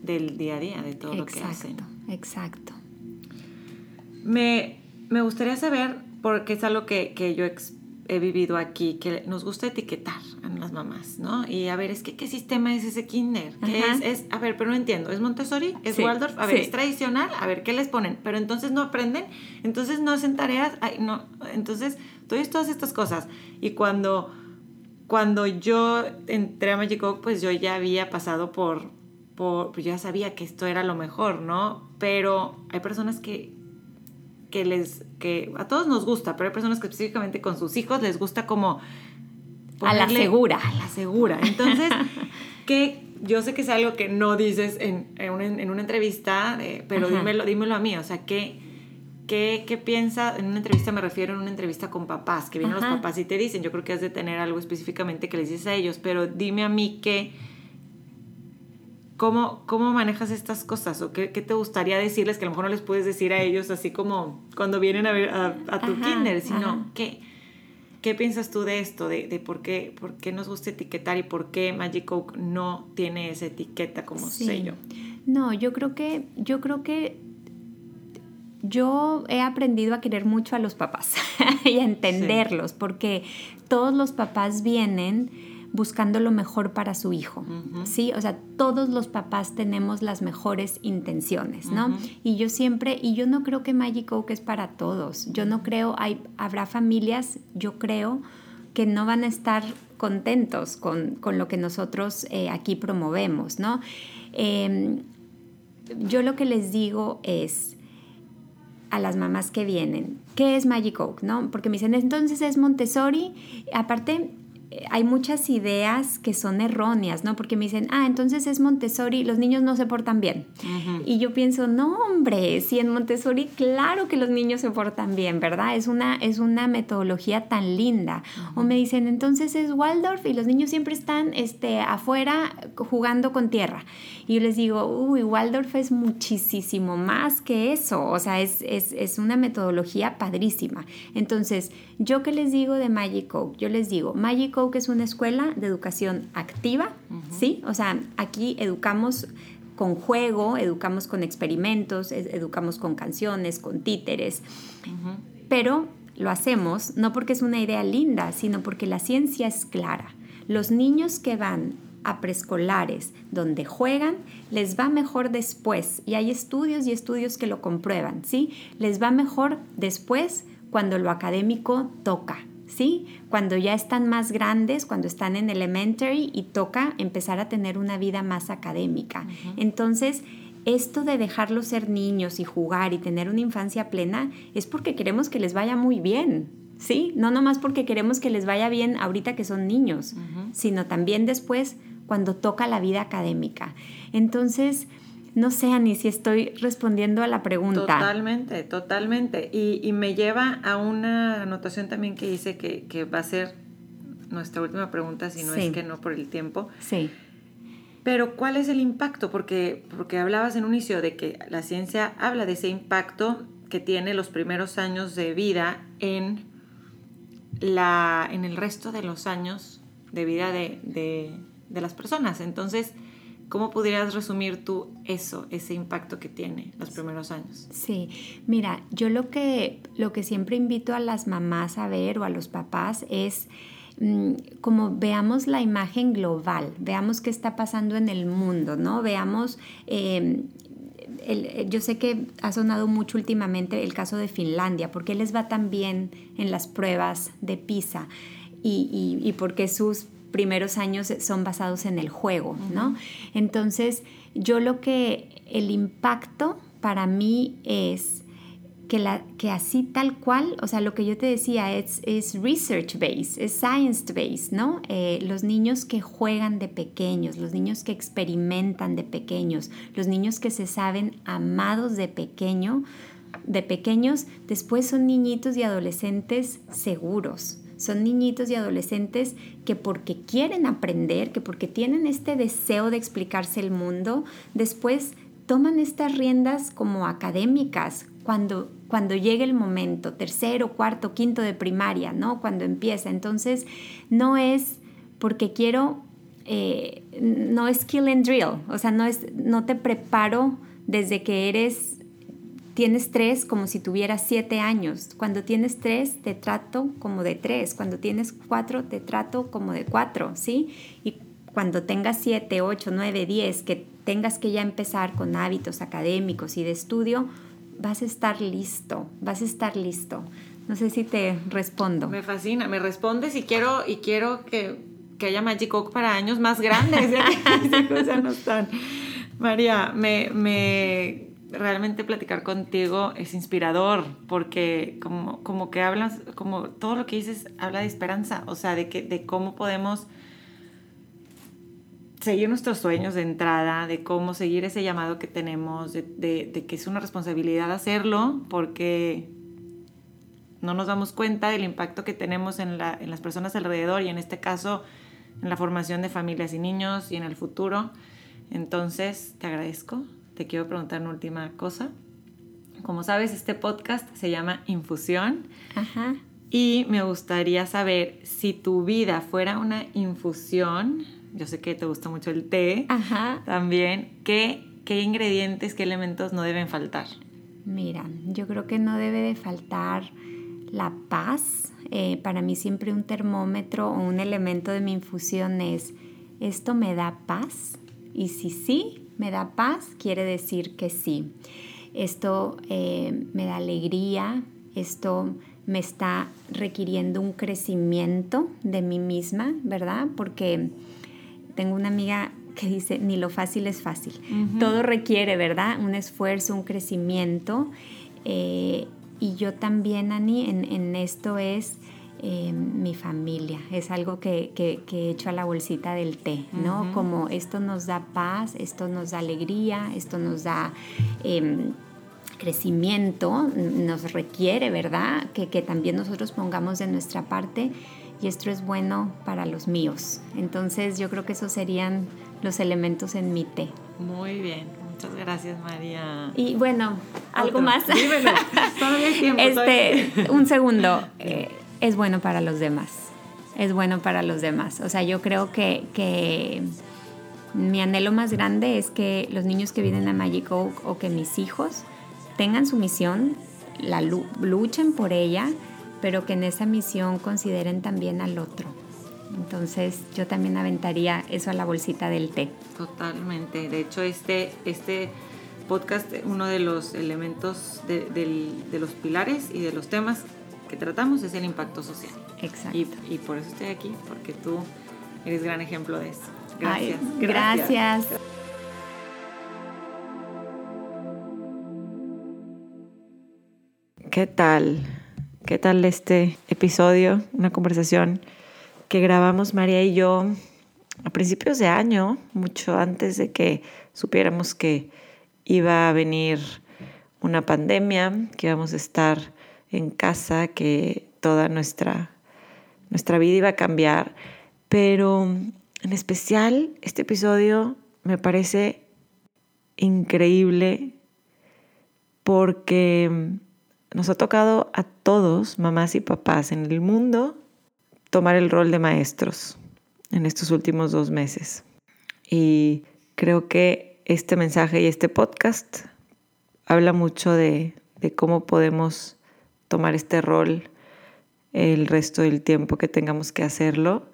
del día a día, de todo lo que hacen. Exacto. Me, me gustaría saber, porque es algo que, que yo he vivido aquí, que nos gusta etiquetar a las mamás, ¿no? Y a ver, es que, ¿qué sistema es ese kinder? ¿Qué es, es? A ver, pero no entiendo, ¿es Montessori? ¿Es Waldorf? A ver, ¿es tradicional? A ver, ¿qué les ponen? Pero entonces no aprenden, entonces no hacen tareas, Ay, no, entonces, todas estas cosas. Y cuando, cuando yo entré a Magic pues yo ya había pasado por pues ya sabía que esto era lo mejor, ¿no? Pero hay personas que, que les, que a todos nos gusta, pero hay personas que específicamente con sus hijos les gusta como... a la segura. A la segura. Entonces, (laughs) que yo sé que es algo que no dices en, en, una, entrevista, pero dímelo, dímelo a mí, o sea, ¿qué, qué, qué piensa? En una entrevista me refiero a una entrevista con papás, que vienen los papás y te dicen, yo creo que has de tener algo específicamente que les dices a ellos, pero dime a mí qué ¿Cómo, ¿Cómo manejas estas cosas? ¿O qué, te gustaría decirles que a lo mejor no les puedes decir a ellos así como cuando vienen a ver a, tu kinder? Sino, ¿qué, ¿qué piensas tú de esto? De, de, por, qué, por qué nos gusta etiquetar y por qué Magic Oak no tiene esa etiqueta como sello. No, yo creo que, yo creo que yo he aprendido a querer mucho a los papás (laughs) y a entenderlos, porque todos los papás vienen buscando lo mejor para su hijo, ¿sí? O sea, todos los papás tenemos las mejores intenciones, ¿no? Y yo siempre, y yo no creo que Magic Oak es para todos, yo no creo, hay, habrá familias, yo creo, que no van a estar contentos con, lo que nosotros eh, aquí promovemos, ¿no? Em, yo lo que les digo es a las mamás que vienen, ¿qué es Magic Oak? ¿no? Porque me dicen, entonces es Montessori, aparte hay muchas ideas que son erróneas, ¿no? Porque me dicen, ah, entonces es Montessori, los niños no se portan bien. Y yo pienso, no, hombre, si en Montessori, claro que los niños se portan bien, ¿verdad? Es una, es una metodología tan linda. O me dicen, entonces es Waldorf y los niños siempre están este, afuera jugando con tierra. Y yo les digo, uy, Waldorf es muchísimo más que eso, o sea, es, es, es una metodología padrísima. Entonces, ¿yo qué les digo de Magic Oak? Yo les digo, Magic Hoke es una escuela de educación activa, ¿sí? O sea, aquí educamos con juego, educamos con experimentos, educamos con canciones, con títeres, pero lo hacemos no porque es una idea linda, sino porque la ciencia es clara. Los niños que van a preescolares donde juegan, les va mejor después. Y hay estudios y estudios que lo comprueban, ¿sí? Les va mejor después cuando lo académico toca, ¿sí? Cuando ya están más grandes, cuando están en elementary y toca empezar a tener una vida más académica. Entonces, esto de dejarlos ser niños y jugar y tener una infancia plena es porque queremos que les vaya muy bien, ¿sí? No nomás porque queremos que les vaya bien ahorita que son niños, sino también después cuando toca la vida académica. Entonces, no sé, ni si estoy respondiendo a la pregunta. Totalmente, totalmente. Y, me lleva a una anotación también que dice que, va a ser nuestra última pregunta, si no es que no por el tiempo. Sí. Pero ¿cuál es el impacto? Porque, porque hablabas en un inicio de que la ciencia habla de ese impacto que tiene los primeros años de vida en, la, en el resto de los años de vida de, de las personas. Entonces, ¿cómo podrías resumir tú eso, ese impacto que tiene los primeros años? Sí, mira, yo lo que, lo que siempre invito a las mamás a ver o a los papás es mm, como veamos la imagen global, veamos qué está pasando en el mundo, ¿no? Veamos... Em, yo sé que ha sonado mucho últimamente el caso de Finlandia, porque les va tan bien en las pruebas de PISA y, y, y porque sus primeros años son basados en el juego, ¿no? Entonces, yo lo que, el impacto para mí es que, la, que así tal cual, o sea, lo que yo te decía es, es research based, es science based, ¿no? Eh, los niños que juegan de pequeños, los niños que experimentan de pequeños, los niños que se saben amados de pequeño, de pequeños, después son niñitos y adolescentes seguros, son niñitos y adolescentes que porque quieren aprender, que porque tienen este deseo de explicarse el mundo, después toman estas riendas como académicas cuando, cuando llegue el momento, tercero, cuarto, quinto de primaria, ¿no? Cuando empieza. Entonces, no es porque quiero, eh, no es skill and drill, o sea, no, es, no te preparo desde que eres Tienes tres como si tuvieras siete años. Cuando tienes tres, te trato como de tres. Cuando tienes cuatro, te trato como de cuatro, ¿sí? Y cuando tengas siete, ocho, nueve, diez, que tengas que ya empezar con hábitos académicos y de estudio, vas a estar listo, vas a estar listo. No sé si te respondo. Me fascina, me respondes y quiero, y quiero que, que haya Magic Oak para años más grandes. (laughs) están. María, me, me realmente platicar contigo es inspirador porque como, como que hablas, como todo lo que dices habla de esperanza, o sea, de, que, de cómo podemos seguir nuestros sueños de entrada, de cómo seguir ese llamado que tenemos, de, que es una responsabilidad hacerlo porque no nos damos cuenta del impacto que tenemos en, la, en las personas alrededor y en este caso en la formación de familias y niños y en el futuro. Entonces, te agradezco te quiero preguntar una última cosa. Como sabes, este podcast se llama Infusión. Ajá. Y me gustaría saber si tu vida fuera una infusión, yo sé que te gusta mucho el té, Ajá. también, ¿qué, ¿qué ingredientes, qué elementos no deben faltar? Mira, yo creo que no debe de faltar la paz. Eh, para mí siempre un termómetro o un elemento de mi infusión es, ¿esto me da paz? Y si sí, me da paz, quiere decir que sí. Esto eh, me da alegría, esto me está requiriendo un crecimiento de mí misma, ¿verdad? Porque tengo una amiga que dice, ni lo fácil es fácil. Todo requiere, ¿verdad? Un esfuerzo, un crecimiento. Eh, y yo también, Ani, en esto es mi familia. Es algo que, he hecho a la bolsita del té, ¿no? Como esto nos da paz, esto nos da alegría, esto nos da em, crecimiento, nos requiere, ¿verdad? Que, que también nosotros pongamos de nuestra parte y esto es bueno para los míos. Entonces yo creo que esos serían los elementos en mi té. Muy bien, muchas gracias María. Y bueno, algo más. Dímelo, (laughs) todavía hay tiempo. Este, un segundo. Eh, es bueno para los demás. es bueno para los demás. O sea, yo creo que, que mi anhelo más grande es que los niños que vienen a Magic Oak o que mis hijos tengan su misión, la luchen por ella, pero que en esa misión consideren también al otro. Entonces yo también aventaría eso a la bolsita del té. Totalmente. De hecho, este, este podcast, uno de los elementos de, de los pilares y de los temas que tratamos es el impacto social. Exacto. Y, y por eso estoy aquí, porque tú eres gran ejemplo de eso. Gracias. gracias. ¿Qué tal? ¿Qué tal este episodio? Una conversación que grabamos María y yo a principios de año, mucho antes de que supiéramos que iba a venir una pandemia, que íbamos a estar en casa, que toda nuestra, nuestra vida iba a cambiar. Pero en especial este episodio me parece increíble porque nos ha tocado a todos, mamás y papás en el mundo, tomar el rol de maestros en estos últimos dos meses. Y creo que este mensaje y este podcast habla mucho de, de cómo podemos tomar este rol el resto del tiempo que tengamos que hacerlo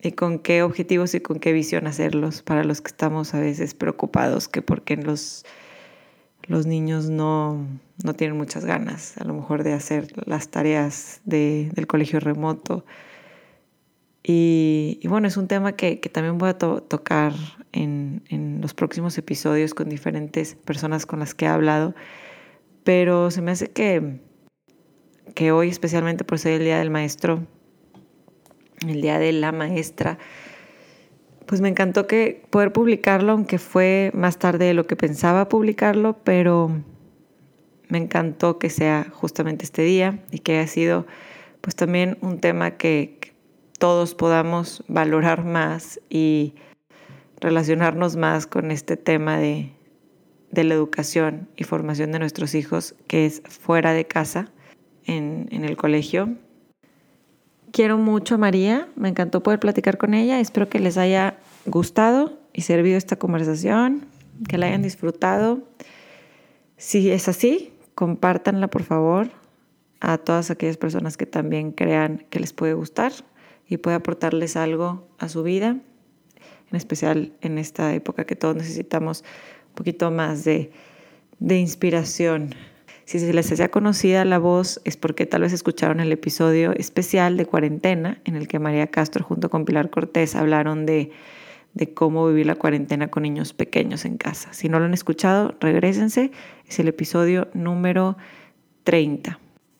y con qué objetivos y con qué visión hacerlos para los que estamos a veces preocupados que porque los, los niños no, no tienen muchas ganas a lo mejor de hacer las tareas del colegio remoto y, bueno, es un tema que, también voy a tocar en, los próximos episodios con diferentes personas con las que he hablado, pero se me hace que, que hoy, especialmente por ser el Día del Maestro, el Día de la Maestra, pues me encantó que poder publicarlo, aunque fue más tarde de lo que pensaba publicarlo, pero me encantó que sea justamente este día y que haya sido pues también un tema que, todos podamos valorar más y relacionarnos más con este tema de, la educación y formación de nuestros hijos, que es fuera de casa, en, en el colegio. Quiero mucho a María, me encantó poder platicar con ella, espero que les haya gustado y servido esta conversación, que la hayan disfrutado. Si es así, compártanla por favor a todas aquellas personas que también crean que les puede gustar y puede aportarles algo a su vida, en especial en esta época que todos necesitamos un poquito más de, de inspiración. Si se les hacía conocida la voz es porque tal vez escucharon el episodio especial de cuarentena en el que María Castro junto con Pilar Cortés hablaron de, de cómo vivir la cuarentena con niños pequeños en casa. Si no lo han escuchado, regresense. Es el episodio número 30.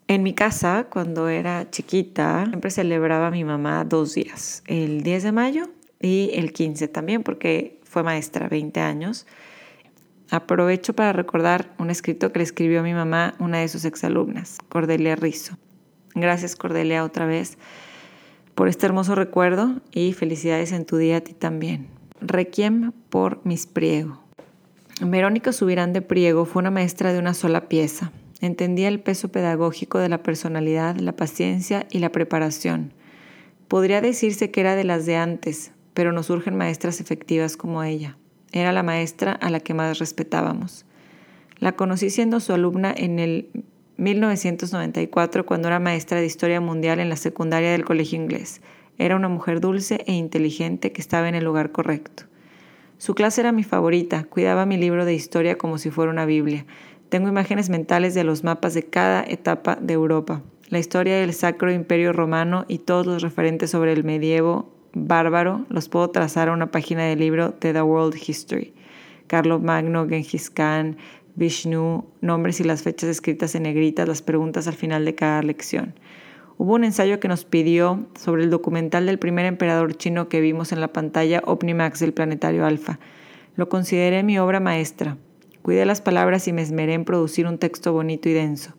En mi casa, cuando era chiquita, siempre celebraba mi mamá dos días, el 10 de mayo y el 15 también, porque fue maestra 20 años. Aprovecho para recordar un escrito que le escribió mi mamá una de sus exalumnas, Cordelia Rizzo. Gracias Cordelia otra vez por este hermoso recuerdo y felicidades en tu día a ti también. Requiem por mis Priego. Verónica Subirán de Priego fue una maestra de una sola pieza Entendía el peso pedagógico de la personalidad, la paciencia y la preparación. Podría decirse que era de las de antes, pero nos surgen maestras efectivas como ella. Era la maestra a la que más respetábamos. La conocí siendo su alumna en el 1994 cuando era maestra de Historia Mundial en la secundaria del Colegio Inglés. Era una mujer dulce e inteligente que estaba en el lugar correcto. Su clase era mi favorita, cuidaba mi libro de historia como si fuera una Biblia tengo imágenes mentales de los mapas de cada etapa de Europa, la historia del Sacro Imperio Romano y todos los referentes sobre el medievo bárbaro los puedo trazar a una página del libro The World History. Carlo Magno, Genghis Khan, Vishnu, nombres y las fechas escritas en negritas, las preguntas al final de cada lección. Hubo un ensayo que nos pidió sobre el documental del primer emperador chino que vimos en la pantalla Omnimax del Planetario Alfa. Lo consideré mi obra maestra. Cuidé las palabras y me esmeré en producir un texto bonito y denso.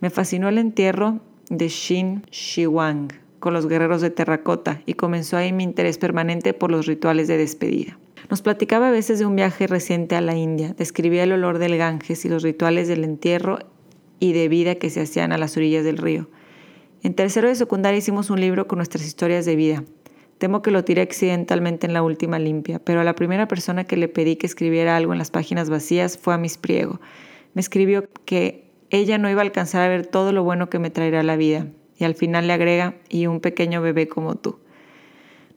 Me fascinó el entierro de Shin Shiwang con los guerreros de terracota y comenzó ahí mi interés permanente por los rituales de despedida. Nos platicaba a veces de un viaje reciente a la India, describía el olor del Ganges y los rituales del entierro y de vida que se hacían a las orillas del río. En tercero de secundaria hicimos un libro con nuestras historias de vida. Temo que lo tiré accidentalmente en la última limpia, pero a la primera persona que le pedí que escribiera algo en las páginas vacías fue a Miss Priego. Me escribió que ella no iba a alcanzar a ver todo lo bueno que me traerá la vida, y al final le agrega, y un pequeño bebé como tú.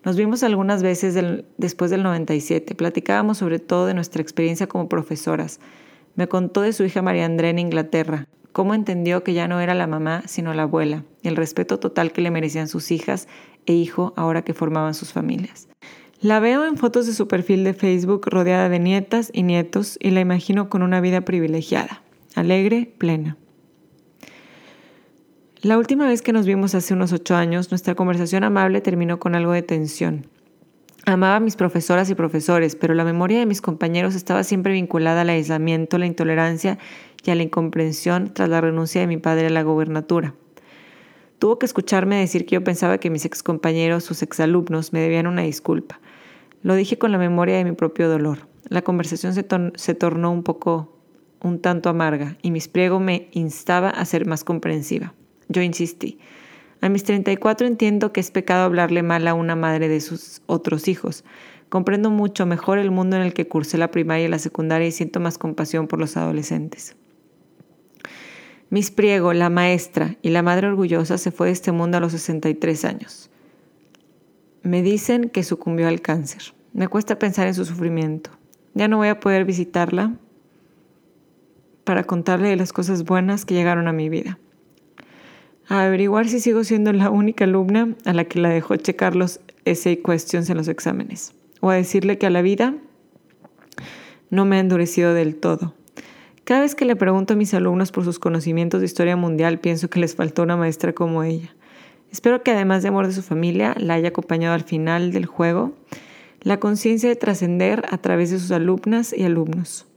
Nos vimos algunas veces después del 97, platicábamos sobre todo de nuestra experiencia como profesoras. Me contó de su hija María André en Inglaterra, cómo entendió que ya no era la mamá, sino la abuela, y el respeto total que le merecían sus hijas e hijo ahora que formaban sus familias. La veo en fotos de su perfil de Facebook rodeada de nietas y nietos y la imagino con una vida privilegiada, alegre, plena. La última vez que nos vimos hace unos ocho años, nuestra conversación amable terminó con algo de tensión. Amaba a mis profesoras y profesores, pero la memoria de mis compañeros estaba siempre vinculada al aislamiento, la intolerancia y a la incomprensión tras la renuncia de mi padre a la gobernatura. Tuvo que escucharme decir que yo pensaba que mis excompañeros, sus exalumnos, me debían una disculpa. Lo dije con la memoria de mi propio dolor. La conversación se, tornó un poco, un tanto amarga, y mis pliego me instaba a ser más comprensiva. Yo insistí. A mis 34 entiendo que es pecado hablarle mal a una madre de sus otros hijos. Comprendo mucho mejor el mundo en el que cursé la primaria y la secundaria y siento más compasión por los adolescentes. Miss Priego, la maestra y la madre orgullosa, se fue de este mundo a los 63 años. Me dicen que sucumbió al cáncer. Me cuesta pensar en su sufrimiento. Ya no voy a poder visitarla para contarle de las cosas buenas que llegaron a mi vida. A averiguar si sigo siendo la única alumna a la que la dejó checar los essay questions en los exámenes. O a decirle que a la vida no me ha endurecido del todo cada vez que le pregunto a mis alumnos por sus conocimientos de historia mundial, pienso que les faltó una maestra como ella. Espero que además de amor de su familia, la haya acompañado al final del juego la conciencia de trascender a través de sus alumnas y alumnos.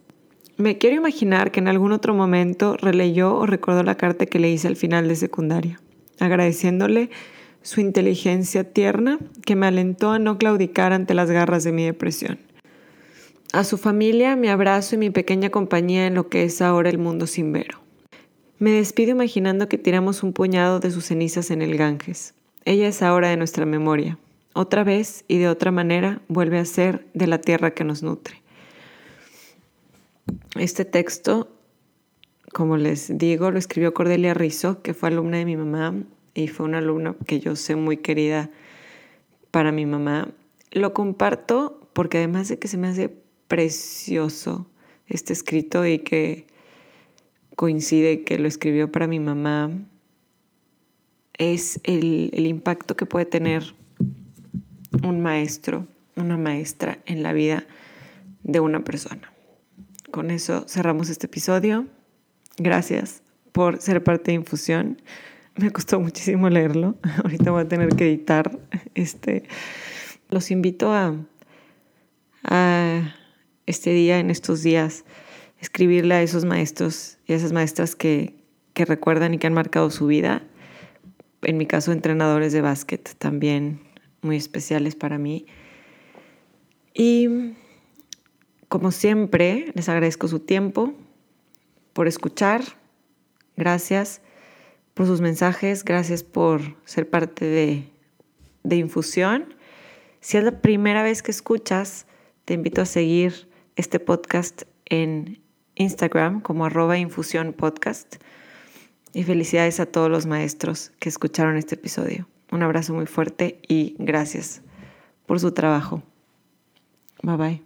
Me quiero imaginar que en algún otro momento releyó o recordó la carta que le hice al final de secundaria, agradeciéndole su inteligencia tierna que me alentó a no claudicar ante las garras de mi depresión. A su familia, mi abrazo y mi pequeña compañía en lo que es ahora el mundo sin vero. Me despido imaginando que tiramos un puñado de sus cenizas en el Ganges. Ella es ahora de nuestra memoria. Otra vez y de otra manera vuelve a ser de la tierra que nos nutre. Este texto, como les digo, lo escribió Cordelia Rizzo, que fue alumna de mi mamá y fue una alumna que yo sé muy querida para mi mamá. Lo comparto porque además de que se me hace precioso este escrito y que coincide que lo escribió para mi mamá, es el, el impacto que puede tener un maestro, una maestra en la vida de una persona. Con eso cerramos este episodio. Gracias por ser parte de Infusión. Me costó muchísimo leerlo. (laughs) Ahorita voy a tener que editar. Este, los invito a, a este día, en estos días, escribirle a esos maestros y a esas maestras que, que recuerdan y que han marcado su vida. En mi caso, entrenadores de básquet también muy especiales para mí. Y como siempre, les agradezco su tiempo, por escuchar. Gracias por sus mensajes, gracias por ser parte de, de Infusión. Si es la primera vez que escuchas, te invito a seguir este podcast en Instagram como arroba infusión podcast. Y felicidades a todos los maestros que escucharon este episodio. Un abrazo muy fuerte y gracias por su trabajo. Bye bye.